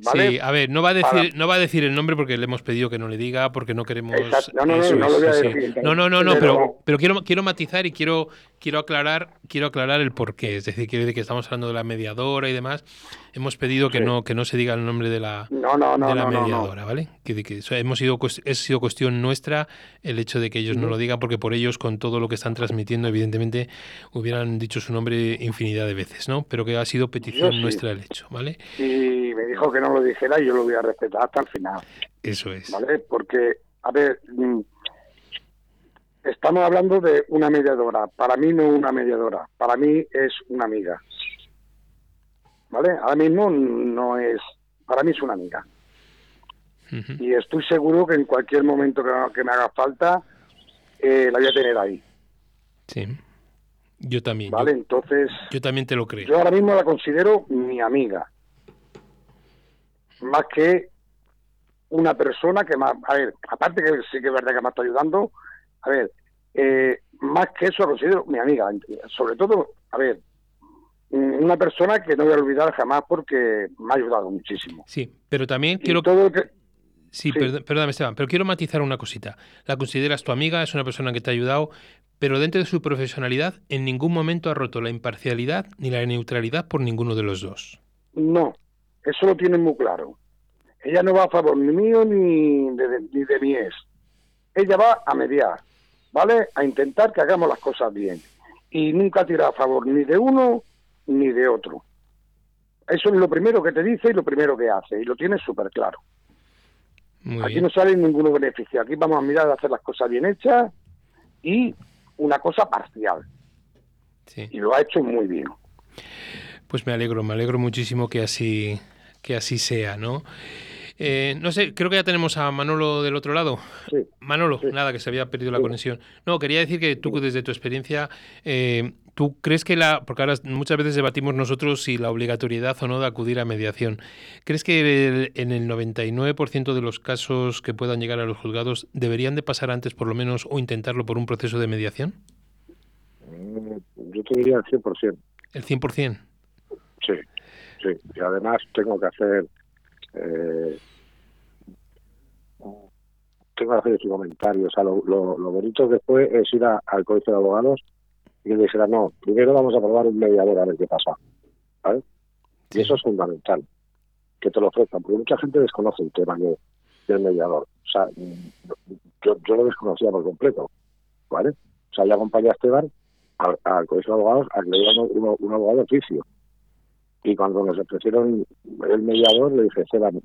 [SPEAKER 2] ¿Vale? Sí, a ver, no va a decir, Para... no va a decir el nombre porque le hemos pedido que no le diga, porque no queremos.
[SPEAKER 4] No, no, no, no, lo voy a decir.
[SPEAKER 2] No, no, no, no, pero, pero quiero, quiero matizar y quiero, quiero aclarar, quiero aclarar el porqué. Es decir, quiere decir que estamos hablando de la mediadora y demás. Hemos pedido que sí. no, que no se diga el nombre de la,
[SPEAKER 4] no, no, no,
[SPEAKER 2] de la mediadora, ¿vale? Que, hemos sido, es sido cuestión nuestra el hecho de que ellos no lo digan, porque por ellos, con todo lo que están transmitiendo, evidentemente, hubieran dicho su nombre infinidad de veces, ¿no? Pero que ha sido petición
[SPEAKER 4] sí.
[SPEAKER 2] nuestra el hecho, ¿vale?
[SPEAKER 4] Y me dijo que no lo dijera y yo lo voy a respetar hasta el final.
[SPEAKER 2] Eso es.
[SPEAKER 4] ¿Vale? Porque, a ver, mm, estamos hablando de una mediadora. Para mí no es una mediadora, para mí es una amiga. ¿Vale? Ahora mismo no es, para mí es una amiga. Uh -huh. Y estoy seguro que en cualquier momento que, que me haga falta, eh, la voy a tener ahí.
[SPEAKER 2] Sí. Yo también.
[SPEAKER 4] Vale,
[SPEAKER 2] yo,
[SPEAKER 4] entonces.
[SPEAKER 2] Yo también te lo creo.
[SPEAKER 4] Yo ahora mismo la considero mi amiga. Más que una persona que más. A ver, aparte que sí que es verdad que me está ayudando. A ver, eh, más que eso considero mi amiga. Sobre todo, a ver, una persona que no voy a olvidar jamás porque me ha ayudado muchísimo.
[SPEAKER 2] Sí, pero también quiero...
[SPEAKER 4] todo que...
[SPEAKER 2] Sí, perdóname Esteban, pero quiero matizar una cosita. La consideras tu amiga, es una persona que te ha ayudado, pero dentro de su profesionalidad en ningún momento ha roto la imparcialidad ni la neutralidad por ninguno de los dos.
[SPEAKER 4] No, eso lo tienen muy claro. Ella no va a favor ni mío ni de, ni de mi ex. Ella va a mediar, ¿vale? A intentar que hagamos las cosas bien. Y nunca tira a favor ni de uno ni de otro. Eso es lo primero que te dice y lo primero que hace. Y lo tienes súper claro. Aquí no sale ningún beneficio. Aquí vamos a mirar a hacer las cosas bien hechas y una cosa parcial. Y lo ha hecho muy bien.
[SPEAKER 2] Pues me alegro, me alegro muchísimo que así, que así sea, ¿no? Eh, no sé, creo que ya tenemos a Manolo del otro lado. Manolo, nada, que se había perdido la conexión. No, quería decir que tú, desde tu experiencia, eh, ¿tú crees que la. Porque ahora muchas veces debatimos nosotros si la obligatoriedad o no de acudir a mediación. ¿Crees que en el 99% de los casos que puedan llegar a los juzgados deberían de pasar antes, por lo menos, o intentarlo por un proceso de mediación?
[SPEAKER 3] Mm, yo te diría el 100%.
[SPEAKER 2] ¿El 100%?
[SPEAKER 3] Sí, sí. Y además tengo que hacer eh, tengo que hacer ese comentario. O sea, lo, bonito que fue es ir al colegio de abogados y que dijera, no, primero vamos a probar un mediador a ver qué pasa. ¿Vale? Y eso es fundamental, que te lo ofrezcan, porque mucha gente desconoce el tema del mediador. O sea, yo, yo lo desconocía por completo. ¿Vale? O sea, ya acompañé a Esteban al, colegio de abogados a que le dieran un, un abogado oficio y cuando nos ofrecieron el mediador, le dije, Esteban,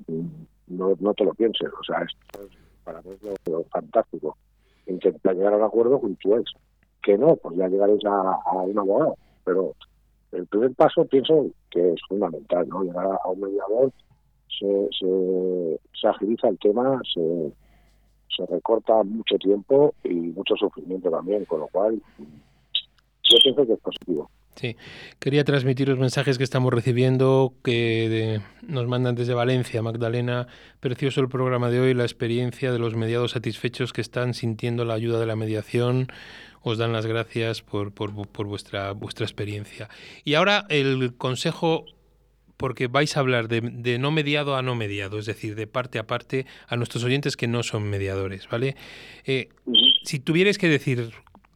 [SPEAKER 3] no, no te lo pienses. O sea, esto es para mí es lo, fantástico. Intentar llegar a un acuerdo ex. Que no, pues ya llegaréis a, un abogado. Pero el primer paso pienso que es fundamental, ¿no? Llegar a, un mediador, se, se, se agiliza el tema, se, se recorta mucho tiempo y mucho sufrimiento también, con lo cual yo pienso que es positivo.
[SPEAKER 2] Sí, quería transmitir los mensajes que estamos recibiendo, que nos mandan desde Valencia, Magdalena. Precioso el programa de hoy, la experiencia de los mediados satisfechos que están sintiendo la ayuda de la mediación. Os dan las gracias por, por, por vuestra, vuestra experiencia. Y ahora el consejo porque vais a hablar de, de, no mediado a no mediado, es decir, de parte a parte a nuestros oyentes que no son mediadores, ¿vale? Eh, si tuvierais que decir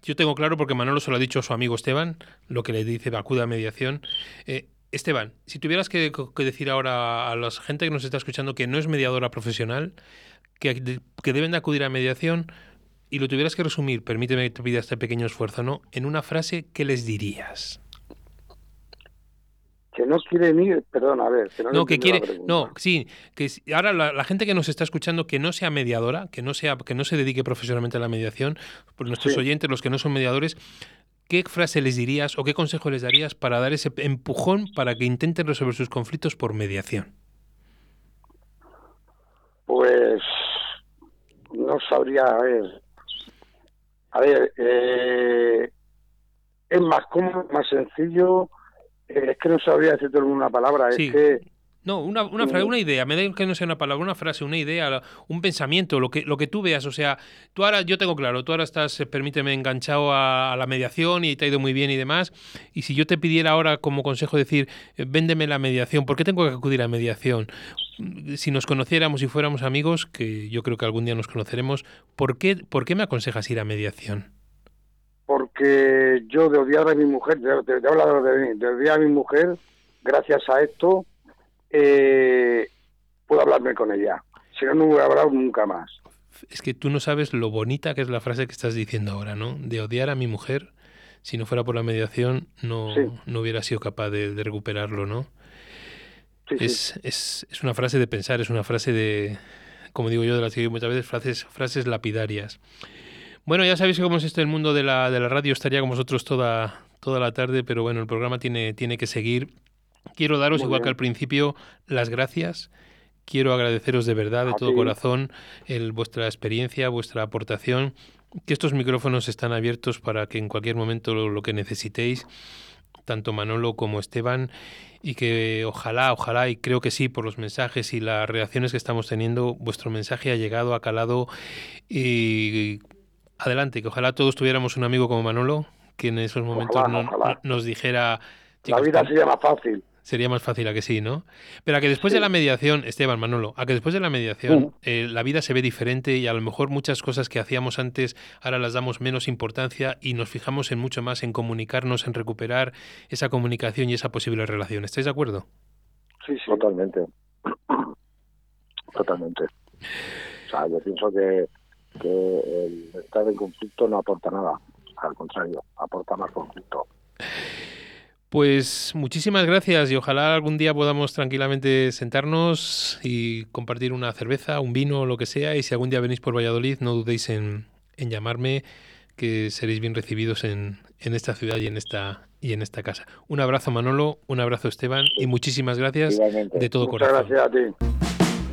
[SPEAKER 2] yo tengo claro, porque Manolo se lo ha dicho a su amigo Esteban, lo que le dice acuda a mediación. Eh, Esteban, si tuvieras que, decir ahora a la gente que nos está escuchando que no es mediadora profesional, que, que deben de acudir a mediación, y lo tuvieras que resumir, permíteme que te pida este pequeño esfuerzo, ¿no? En una frase, ¿qué les dirías?
[SPEAKER 4] Que no quieren ir, perdón, a ver, que no,
[SPEAKER 2] no que quiere, no, sí, que ahora la, gente que nos está escuchando que no sea mediadora, que no sea, que no se dedique profesionalmente a la mediación, por nuestros oyentes, los que no son mediadores, ¿qué frase les dirías o qué consejo les darías para dar ese empujón para que intenten resolver sus conflictos por mediación?
[SPEAKER 4] Pues no sabría, a ver, a ver, eh, es más cómodo, más sencillo eh, es que no sabría decirte una palabra, es que...
[SPEAKER 2] No, una, una, frase, una idea, me da que no sea una palabra, una frase, una idea, un pensamiento, lo que, lo que tú veas. O sea, tú ahora, yo tengo claro, tú ahora estás, eh, permíteme, enganchado a, la mediación y te ha ido muy bien y demás. Y si yo te pidiera ahora como consejo decir, eh, véndeme la mediación, ¿por qué tengo que acudir a mediación? Si nos conociéramos y fuéramos amigos, que yo creo que algún día nos conoceremos, ¿por qué, por qué me aconsejas ir a mediación?
[SPEAKER 4] Porque yo de odiar a mi mujer, de, de, de hablar de, de, odiar a mi mujer, gracias a esto, eh, puedo hablarme con ella. Si no, no voy a hablar nunca más.
[SPEAKER 2] Es que tú no sabes lo bonita que es la frase que estás diciendo ahora, ¿no? De odiar a mi mujer, si no fuera por la mediación, no, no hubiera sido capaz de, recuperarlo, ¿no? es, es, es, una frase de pensar, es una frase de, como digo yo, de las que muchas veces, frases, frases lapidarias. Bueno, ya sabéis como es esto el mundo de la, de la radio, estaría con vosotros toda, toda la tarde, pero bueno, el programa tiene, tiene que seguir. Quiero daros, igual que al principio, las gracias. Quiero agradeceros de verdad, de todo corazón, el, vuestra experiencia, vuestra aportación, que estos micrófonos están abiertos para que en cualquier momento lo, que necesitéis, tanto Manolo como Esteban, y que ojalá, ojalá, y creo que sí, por los mensajes y las reacciones que estamos teniendo, vuestro mensaje ha llegado, ha calado y adelante, que ojalá todos tuviéramos un amigo como Manolo, que en esos momentos nos dijera,
[SPEAKER 4] La vida sería más fácil.
[SPEAKER 2] Sería más fácil a que sí, ¿no? Pero a que después de la mediación, Esteban Manolo, a que después de la mediación eh, la vida se ve diferente y a lo mejor muchas cosas que hacíamos antes ahora las damos menos importancia y nos fijamos en mucho más en comunicarnos, en recuperar esa comunicación y esa posible relación. ¿Estáis de acuerdo?
[SPEAKER 3] Sí, sí. Totalmente. Totalmente. O sea, yo pienso que, que el estar en conflicto no aporta nada. Al contrario, aporta más conflicto.
[SPEAKER 2] Pues muchísimas gracias y ojalá algún día podamos tranquilamente sentarnos y compartir una cerveza, un vino o lo que sea. Y si algún día venís por Valladolid, no dudéis en, en llamarme, que seréis bien recibidos en, en, esta ciudad y en esta, y en esta casa. Un abrazo Manolo, un abrazo Esteban y muchísimas gracias
[SPEAKER 3] Igualmente.
[SPEAKER 2] de todo
[SPEAKER 4] Muchas
[SPEAKER 2] corazón.
[SPEAKER 4] gracias a ti.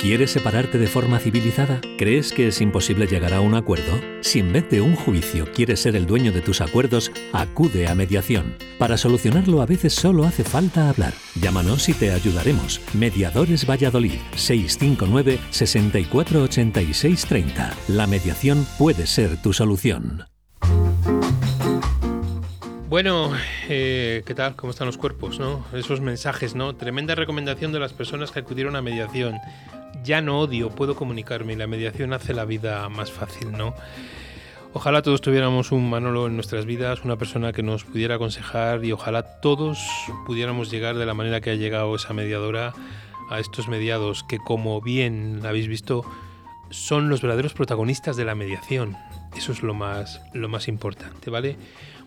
[SPEAKER 5] ¿Quieres separarte de forma civilizada? ¿Crees que es imposible llegar a un acuerdo? Si en vez de un juicio quieres ser el dueño de tus acuerdos, acude a mediación. Para solucionarlo a veces solo hace falta hablar. Llámanos y te ayudaremos. Mediadores Valladolid 659 6486 30. La mediación puede ser tu solución.
[SPEAKER 2] Bueno, eh, ¿qué tal? ¿Cómo están los cuerpos? ¿no? Esos mensajes, ¿no? Tremenda recomendación de las personas que acudieron a mediación. Ya no odio, puedo comunicarme y la mediación hace la vida más fácil, ¿no? Ojalá todos tuviéramos un Manolo en nuestras vidas, una persona que nos pudiera aconsejar y ojalá todos pudiéramos llegar de la manera que ha llegado esa mediadora a estos mediados que como bien habéis visto son los verdaderos protagonistas de la mediación. Eso es lo más, lo más importante, ¿vale?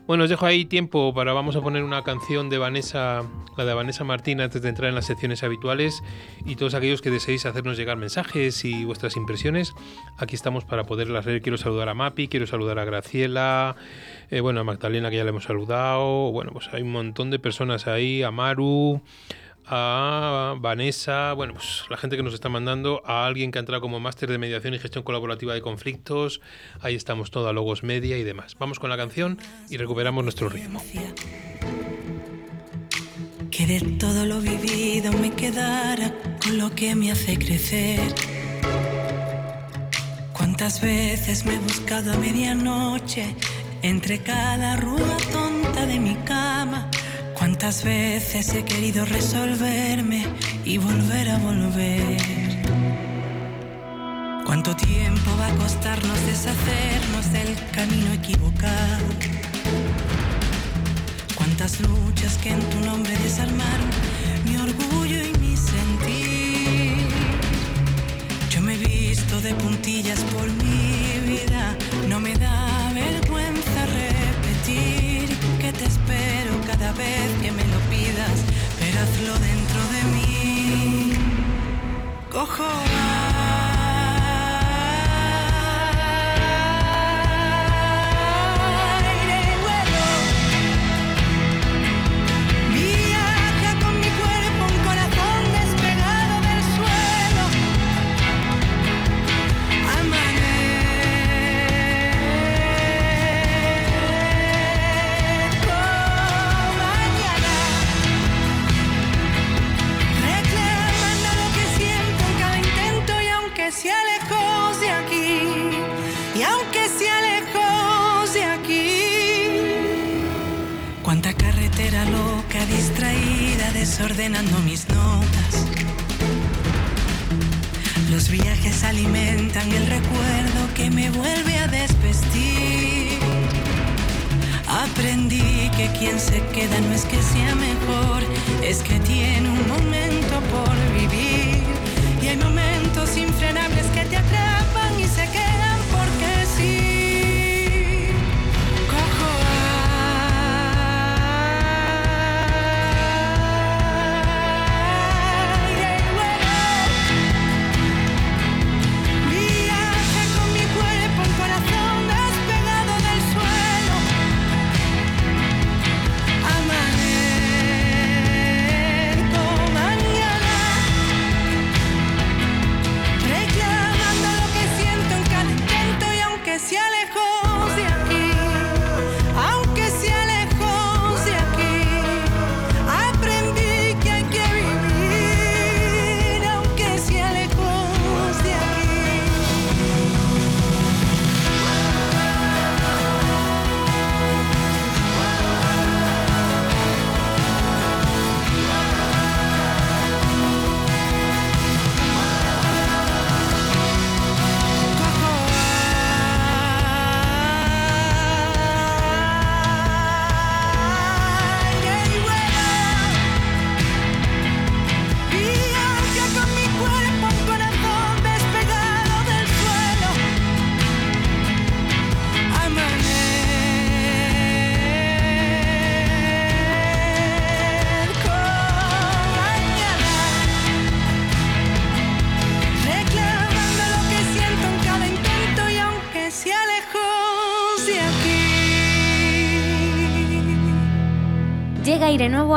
[SPEAKER 2] Bueno, os dejo ahí tiempo para vamos a poner una canción de Vanessa, la de Vanessa Martín antes de entrar en las secciones habituales y todos aquellos que deseéis hacernos llegar mensajes y vuestras impresiones, aquí estamos para poderlas leer. Quiero saludar a Mapi, quiero saludar a Graciela, eh, bueno, a Magdalena que ya le hemos saludado, bueno, pues hay un montón de personas ahí, a Maru, a Vanessa, bueno, pues la gente que nos está mandando, a alguien que ha entrado como máster de mediación y gestión colaborativa de conflictos, ahí estamos todo, a Logos Media y demás. Vamos con la canción y recuperamos nuestro ritmo.
[SPEAKER 6] Que de todo lo vivido me quedara con lo que me hace crecer. Cuántas veces me he buscado a medianoche entre cada rúa tonta de mi cama. Cuántas veces he querido resolverme y volver a volver. Cuánto tiempo va a costarnos deshacernos del camino equivocado. Cuántas luchas que en tu nombre desarmaron mi orgullo y mi sentir. Yo me he visto de puntillas por mi vida, no me da que me lo pidas, pero hazlo dentro de mí. Cojo aire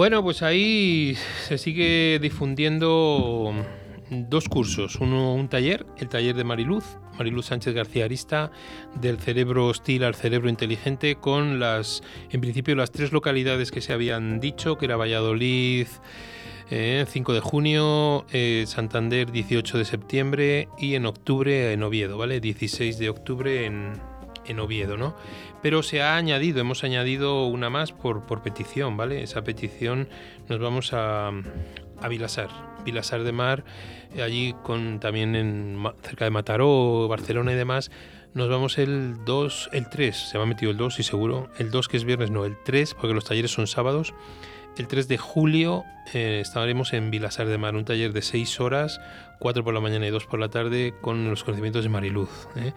[SPEAKER 2] Bueno, pues ahí se sigue difundiendo dos cursos. Uno, un taller, el taller de Mariluz, Mariluz Sánchez García Arista, del cerebro hostil al cerebro inteligente, con las, en principio, las tres localidades que se habían dicho, que era Valladolid, 5 eh, de junio, eh, Santander 18 de septiembre y en octubre en Oviedo, ¿vale? 16 de octubre en, en Oviedo, ¿no? Pero se ha añadido, hemos añadido una más por, petición, ¿vale? Esa petición nos vamos a, a Vilasar, Vilasar de Mar, eh, allí con también en, cerca de Mataró, Barcelona y demás. Nos vamos el 2, el 3, se me ha metido el 2 y seguro, el 2 que es viernes, no, el 3, porque los talleres son sábados. El 3 de julio eh, estaremos en Vilasar de Mar, un taller de 6 horas, 4 por la mañana y 2 por la tarde, con los conocimientos de Mariluz. ¿eh?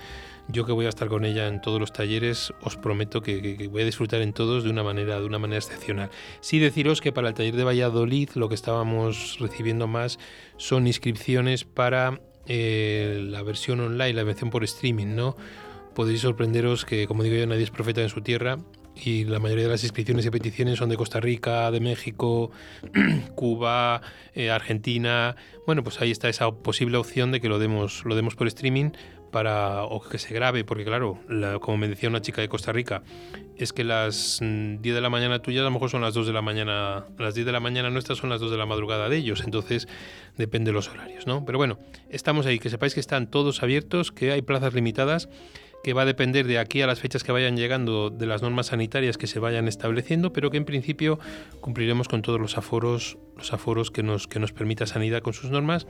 [SPEAKER 2] Yo que voy a estar con ella en todos los talleres, os prometo que, voy a disfrutar en todos de una manera, de una manera excepcional. Sí deciros que para el taller de Valladolid lo que estábamos recibiendo más son inscripciones para eh, la versión online, la versión por streaming, ¿no? Podéis sorprenderos que, como digo yo, nadie es profeta en su tierra y la mayoría de las inscripciones y peticiones son de Costa Rica, de México, Cuba, eh, Argentina. Bueno, pues ahí está esa posible opción de que lo demos, lo demos por streaming para o que se grabe, porque claro, como me decía una chica de Costa Rica, es que las 10 mm, de la mañana tuyas a lo mejor son las 2 de la mañana, las 10 de la mañana nuestras son las 2 de la madrugada de ellos, entonces depende de los horarios, ¿no? Pero bueno, estamos ahí, que sepáis que están todos abiertos, que hay plazas limitadas que va a depender de aquí a las fechas que vayan llegando de las normas sanitarias que se vayan estableciendo, pero que en principio cumpliremos con todos los aforos, los aforos que nos, que nos permita Sanidad con sus normas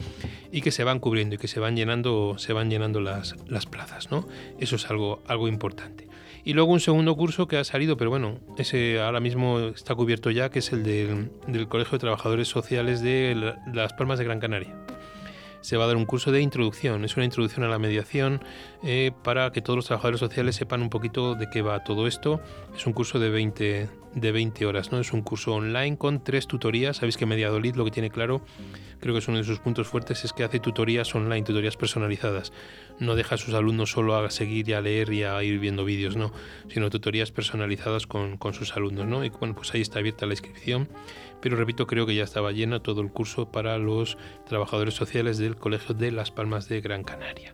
[SPEAKER 2] y que se van cubriendo y que se van llenando, se van llenando las, las plazas, ¿no? Eso es algo, algo importante. Y luego un segundo curso que ha salido, pero bueno, ese ahora mismo está cubierto ya, que es el del, del Colegio de Trabajadores Sociales de Las Palmas de Gran Canaria se va a dar un curso de introducción. Es una introducción a la mediación eh, para que todos los trabajadores sociales sepan un poquito de qué va todo esto. Es un curso de 20, de 20 horas, ¿no? Es un curso online con tres tutorías. Sabéis que Mediadolid lo que tiene claro, creo que es uno de sus puntos fuertes, es que hace tutorías online, tutorías personalizadas. No deja a sus alumnos solo a seguir y a leer y a ir viendo vídeos, no, sino tutorías personalizadas con, con sus alumnos, ¿no? Y bueno, pues ahí está abierta la inscripción pero repito, creo que ya estaba lleno todo el curso para los trabajadores sociales del Colegio de Las Palmas de Gran Canaria.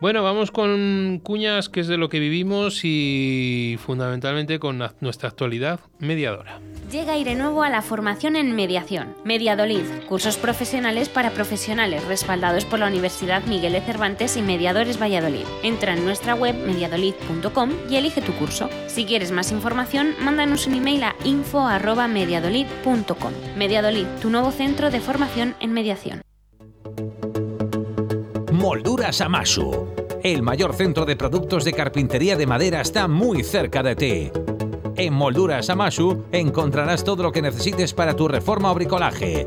[SPEAKER 2] Bueno, vamos con cuñas, que es de lo que vivimos y fundamentalmente con nuestra actualidad mediadora.
[SPEAKER 7] Llega nuevo a la formación en mediación. Mediadolid, cursos profesionales para profesionales respaldados por la Universidad Miguel de Cervantes y Mediadores Valladolid. Entra en nuestra web mediadolid.com y elige tu curso. Si quieres más información, mándanos un email a info@mediadolid.com. Mediadolid, tu nuevo centro de formación en mediación.
[SPEAKER 8] Molduras Amasu. El mayor centro de productos de carpintería de madera está muy cerca de ti. En Molduras Amasu encontrarás todo lo que necesites para tu reforma o bricolaje.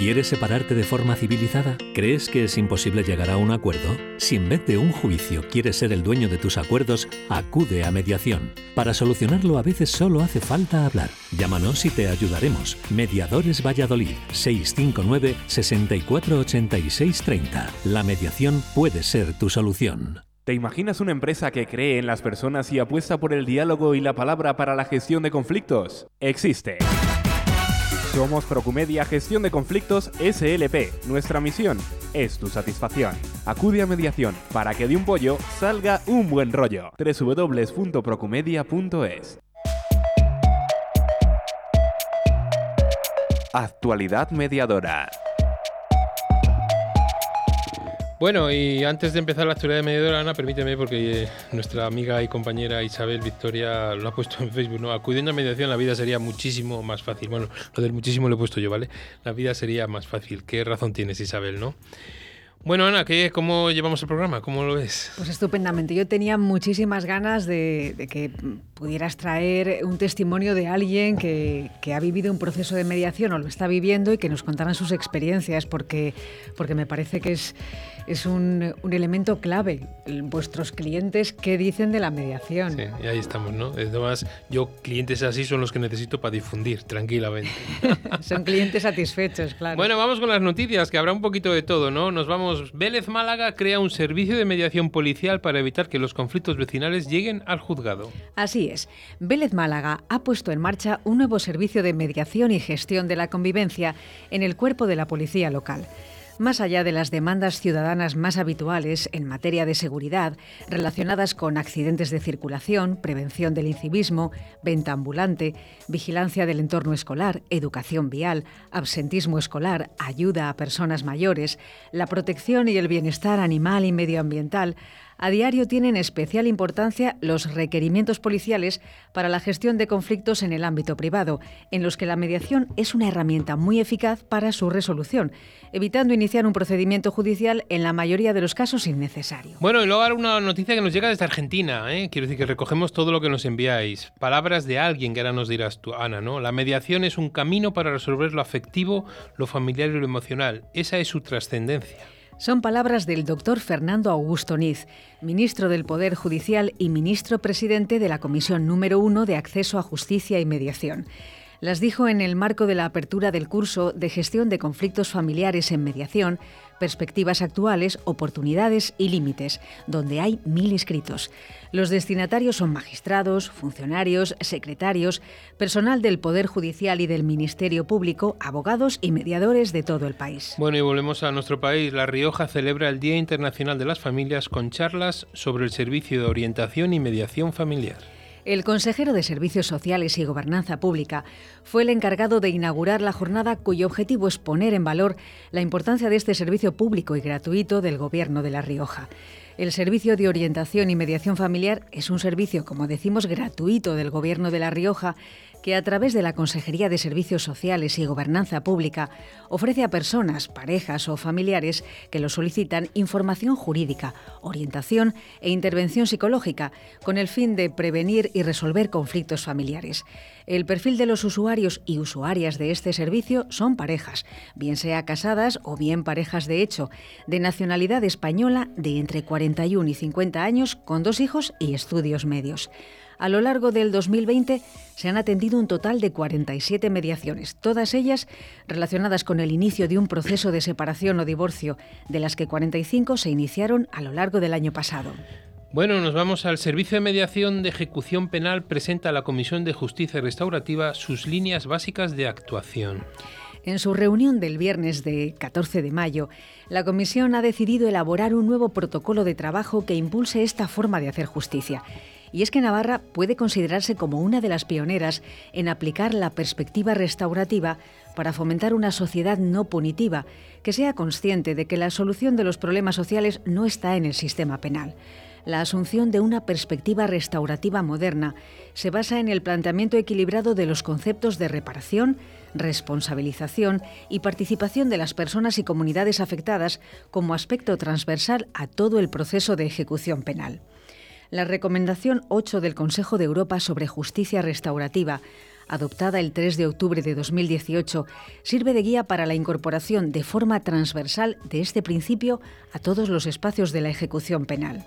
[SPEAKER 5] ¿Quieres separarte de forma civilizada? ¿Crees que es imposible llegar a un acuerdo? Si en vez de un juicio quieres ser el dueño de tus acuerdos, acude a mediación. Para solucionarlo a veces solo hace falta hablar. Llámanos y te ayudaremos. Mediadores Valladolid 659 648630. La mediación puede ser tu solución.
[SPEAKER 1] ¿Te imaginas una empresa que cree en las personas y apuesta por el diálogo y la palabra para la gestión de conflictos? Existe. Somos Procumedia Gestión de Conflictos SLP. Nuestra misión es tu satisfacción. Acude a mediación para que de un pollo salga un buen rollo. www.procumedia.es Actualidad mediadora.
[SPEAKER 2] Bueno, y antes de empezar la actualidad de mediadora, Ana, permíteme, porque eh, nuestra amiga y compañera Isabel Victoria lo ha puesto en Facebook, ¿no? Acudiendo a mediación la vida sería muchísimo más fácil. Bueno, lo del muchísimo lo he puesto yo, ¿vale? La vida sería más fácil. ¿Qué razón tienes, Isabel, no? Bueno, Ana, ¿qué, ¿cómo llevamos el programa? ¿Cómo lo ves?
[SPEAKER 9] Pues estupendamente. Yo tenía muchísimas ganas de, de que pudieras traer un testimonio de alguien que, que, ha vivido un proceso de mediación o lo está viviendo y que nos contaran sus experiencias, porque, porque me parece que es es un, un, elemento clave. Vuestros clientes, ¿qué dicen de la mediación?
[SPEAKER 2] Sí, y ahí estamos, ¿no? Además, yo clientes así son los que necesito para difundir, tranquilamente.
[SPEAKER 9] son clientes satisfechos, claro.
[SPEAKER 2] Bueno, vamos con las noticias, que habrá un poquito de todo, ¿no? Nos vamos. Vélez Málaga crea un servicio de mediación policial para evitar que los conflictos vecinales lleguen al juzgado.
[SPEAKER 9] Así es. Vélez Málaga ha puesto en marcha un nuevo servicio de mediación y gestión de la convivencia en el cuerpo de la policía local. Más allá de las demandas ciudadanas más habituales en materia de seguridad, relacionadas con accidentes de circulación, prevención del incivismo, venta ambulante, vigilancia del entorno escolar, educación vial, absentismo escolar, ayuda a personas mayores, la protección y el bienestar animal y medioambiental, a diario tienen especial importancia los requerimientos policiales para la gestión de conflictos en el ámbito privado, en los que la mediación es una herramienta muy eficaz para su resolución, evitando iniciar un procedimiento judicial en la mayoría de los casos innecesario.
[SPEAKER 2] Bueno, y luego ahora una noticia que nos llega desde Argentina, ¿eh? quiero decir que recogemos todo lo que nos enviáis. Palabras de alguien que ahora nos dirás tú, Ana, ¿no? La mediación es un camino para resolver lo afectivo, lo familiar y lo emocional. Esa es su trascendencia.
[SPEAKER 9] Son palabras del doctor Fernando Augusto Niz, ministro del Poder Judicial y ministro presidente de la Comisión número uno de Acceso a Justicia y Mediación. Las dijo en el marco de la apertura del curso de Gestión de Conflictos Familiares en Mediación, Perspectivas Actuales, Oportunidades y Límites, donde hay mil inscritos. Los destinatarios son magistrados, funcionarios, secretarios, personal del Poder Judicial y del Ministerio Público, abogados y mediadores de todo el país.
[SPEAKER 2] Bueno, y volvemos a nuestro país. La Rioja celebra el Día Internacional de las Familias con charlas sobre el servicio de orientación y mediación familiar.
[SPEAKER 9] El consejero de Servicios Sociales y Gobernanza Pública fue el encargado de inaugurar la jornada cuyo objetivo es poner en valor la importancia de este servicio público y gratuito del Gobierno de La Rioja. El Servicio de Orientación y Mediación Familiar es un servicio, como decimos, gratuito del Gobierno de La Rioja que a través de la Consejería de Servicios Sociales y Gobernanza Pública ofrece a personas, parejas o familiares que lo solicitan información jurídica, orientación e intervención psicológica con el fin de prevenir y resolver conflictos familiares. El perfil de los usuarios y usuarias de este servicio son parejas, bien sea casadas o bien parejas de hecho, de nacionalidad española de entre 41 y 50 años con dos hijos y estudios medios. A lo largo del 2020 se han atendido un total de 47 mediaciones, todas ellas relacionadas con el inicio de un proceso de separación o divorcio, de las que 45 se iniciaron a lo largo del año pasado.
[SPEAKER 2] Bueno, nos vamos al Servicio de Mediación de Ejecución Penal presenta a la Comisión de Justicia Restaurativa sus líneas básicas de actuación.
[SPEAKER 9] En su reunión del viernes de 14 de mayo, la Comisión ha decidido elaborar un nuevo protocolo de trabajo que impulse esta forma de hacer justicia y es que Navarra puede considerarse como una de las pioneras en aplicar la perspectiva restaurativa para fomentar una sociedad no punitiva, que sea consciente de que la solución de los problemas sociales no está en el sistema penal. La asunción de una perspectiva restaurativa moderna se basa en el planteamiento equilibrado de los conceptos de reparación, responsabilización y participación de las personas y comunidades afectadas como aspecto transversal a todo el proceso de ejecución penal. La Recomendación 8 del Consejo de Europa sobre Justicia Restaurativa, adoptada el 3 de octubre de 2018, sirve de guía para la incorporación de forma transversal de este principio a todos los espacios de la ejecución penal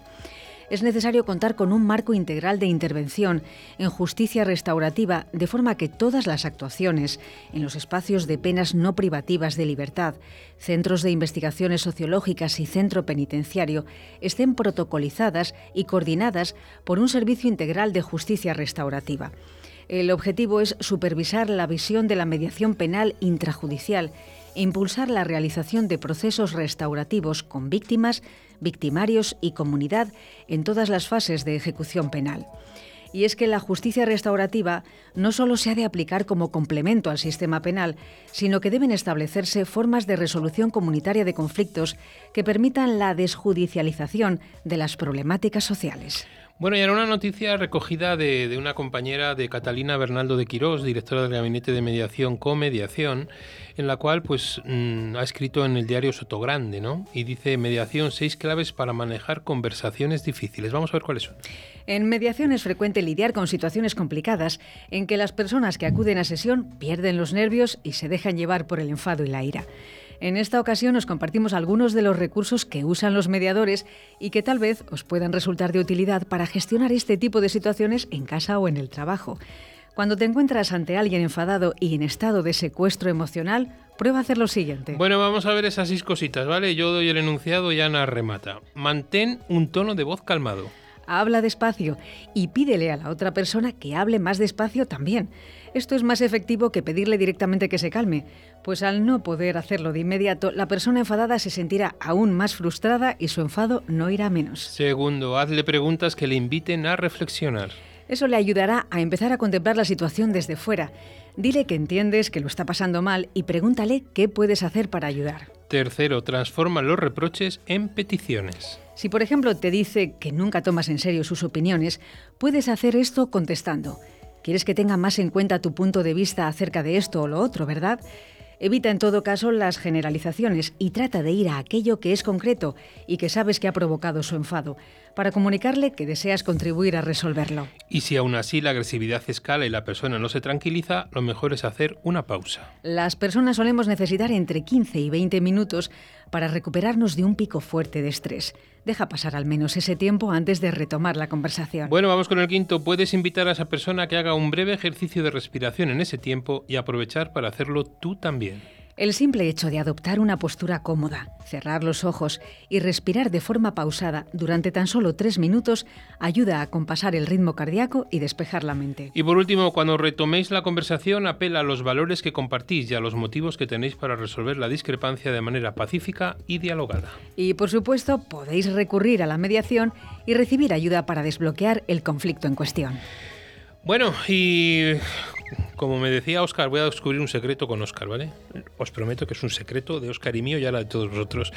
[SPEAKER 9] es necesario contar con un marco integral de intervención en justicia restaurativa, de forma que todas las actuaciones en los espacios de penas no privativas de libertad, centros de investigaciones sociológicas y centro penitenciario estén protocolizadas y coordinadas por un servicio integral de justicia restaurativa. El objetivo es supervisar la visión de la mediación penal intrajudicial e impulsar la realización de procesos restaurativos con víctimas, victimarios y comunidad en todas las fases de ejecución penal. Y es que la justicia restaurativa no solo se ha de aplicar como complemento al sistema penal, sino que deben establecerse formas de resolución comunitaria de conflictos que permitan la desjudicialización de las problemáticas sociales.
[SPEAKER 2] Bueno, y era una noticia recogida de, una compañera de Catalina Bernaldo de Quirós, directora del Gabinete de Mediación Comediación, en la cual pues mm, ha escrito en el diario Sotogrande, ¿no? Y dice mediación, seis claves para manejar conversaciones difíciles. Vamos a ver cuáles son.
[SPEAKER 9] En mediación es frecuente lidiar con situaciones complicadas en que las personas que acuden a sesión pierden los nervios y se dejan llevar por el enfado y la ira. En esta ocasión os compartimos algunos de los recursos que usan los mediadores y que tal vez os puedan resultar de utilidad para gestionar este tipo de situaciones en casa o en el trabajo. Cuando te encuentras ante alguien enfadado y en estado de secuestro emocional, prueba a hacer lo siguiente.
[SPEAKER 2] Bueno, vamos a ver esas seis cositas, ¿vale? Yo doy el enunciado y Ana remata. Mantén un tono de voz calmado.
[SPEAKER 9] Habla despacio y pídele a la otra persona que hable más despacio también. Esto es más efectivo que pedirle directamente que se calme, pues al no poder hacerlo de inmediato, la persona enfadada se sentirá aún más frustrada y su enfado no irá menos.
[SPEAKER 2] Segundo, hazle preguntas que le inviten a reflexionar.
[SPEAKER 9] Eso le ayudará a empezar a contemplar la situación desde fuera. Dile que entiendes que lo está pasando mal y pregúntale qué puedes hacer para ayudar.
[SPEAKER 2] Tercero, transforma los reproches en peticiones.
[SPEAKER 9] Si por ejemplo te dice que nunca tomas en serio sus opiniones, puedes hacer esto contestando. Quieres que tenga más en cuenta tu punto de vista acerca de esto o lo otro, ¿verdad? Evita en todo caso las generalizaciones y trata de ir a aquello que es concreto y que sabes que ha provocado su enfado, para comunicarle que deseas contribuir a resolverlo.
[SPEAKER 2] Y si aún así la agresividad escala y la persona no se tranquiliza, lo mejor es hacer una pausa.
[SPEAKER 9] Las personas solemos necesitar entre 15 y 20 minutos para recuperarnos de un pico fuerte de estrés. Deja pasar al menos ese tiempo antes de retomar la conversación.
[SPEAKER 2] Bueno, vamos con el quinto. Puedes invitar a esa persona que haga un breve ejercicio de respiración en ese tiempo y aprovechar para hacerlo tú también.
[SPEAKER 9] El simple hecho de adoptar una postura cómoda, cerrar los ojos y respirar de forma pausada durante tan solo tres minutos ayuda a compasar el ritmo cardíaco y despejar la mente.
[SPEAKER 2] Y por último, cuando retoméis la conversación, apela a los valores que compartís y a los motivos que tenéis para resolver la discrepancia de manera pacífica y dialogada.
[SPEAKER 9] Y por supuesto, podéis recurrir a la mediación y recibir ayuda para desbloquear el conflicto en cuestión.
[SPEAKER 2] Bueno, y como me decía Oscar, voy a descubrir un secreto con Oscar, ¿vale? Os prometo que es un secreto de Oscar y mío y ahora de todos vosotros.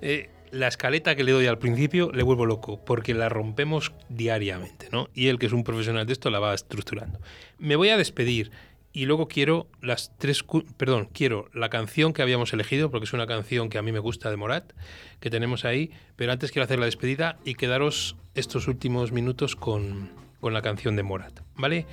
[SPEAKER 2] Eh, la escaleta que le doy al principio le vuelvo loco, porque la rompemos diariamente, ¿no? Y él, que es un profesional de esto, la va estructurando. Me voy a despedir y luego quiero las tres, perdón, quiero la canción que habíamos elegido, porque es una canción que a mí me gusta de Morat, que tenemos ahí, pero antes quiero hacer la despedida y quedaros estos últimos minutos con, con la canción de Morat, ¿vale?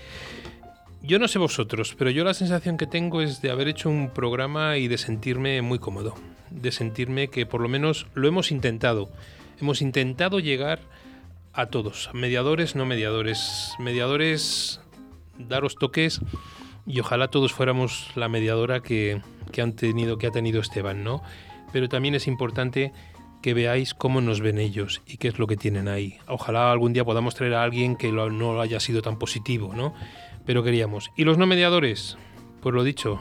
[SPEAKER 2] Yo no sé vosotros, pero yo la sensación que tengo es de haber hecho un programa y de sentirme muy cómodo, de sentirme que por lo menos lo hemos intentado. Hemos intentado llegar a todos, mediadores, no mediadores, mediadores, daros toques y ojalá todos fuéramos la mediadora que, han tenido, que ha tenido Esteban, ¿no? Pero también es importante que veáis cómo nos ven ellos y qué es lo que tienen ahí. Ojalá algún día podamos traer a alguien que no haya sido tan positivo, ¿no? Pero queríamos. ¿Y los no mediadores? Pues lo dicho,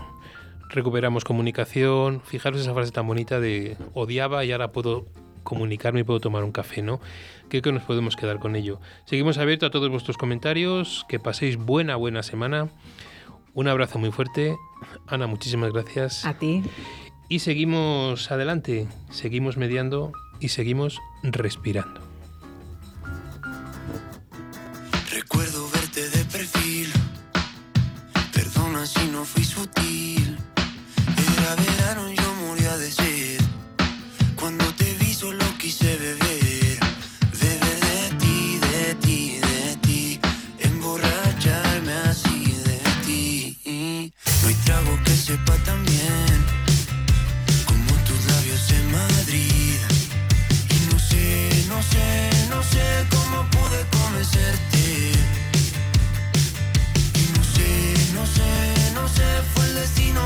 [SPEAKER 2] recuperamos comunicación. Fijaros esa frase tan bonita de odiaba y ahora puedo comunicarme y puedo tomar un café, ¿no? Creo que nos podemos quedar con ello. Seguimos abiertos a todos vuestros comentarios. Que paséis buena, buena semana. Un abrazo muy fuerte. Ana, muchísimas gracias.
[SPEAKER 9] A ti.
[SPEAKER 2] Y seguimos adelante, seguimos mediando y seguimos respirando.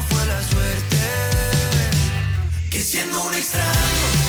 [SPEAKER 10] fue la suerte que siendo un extraño.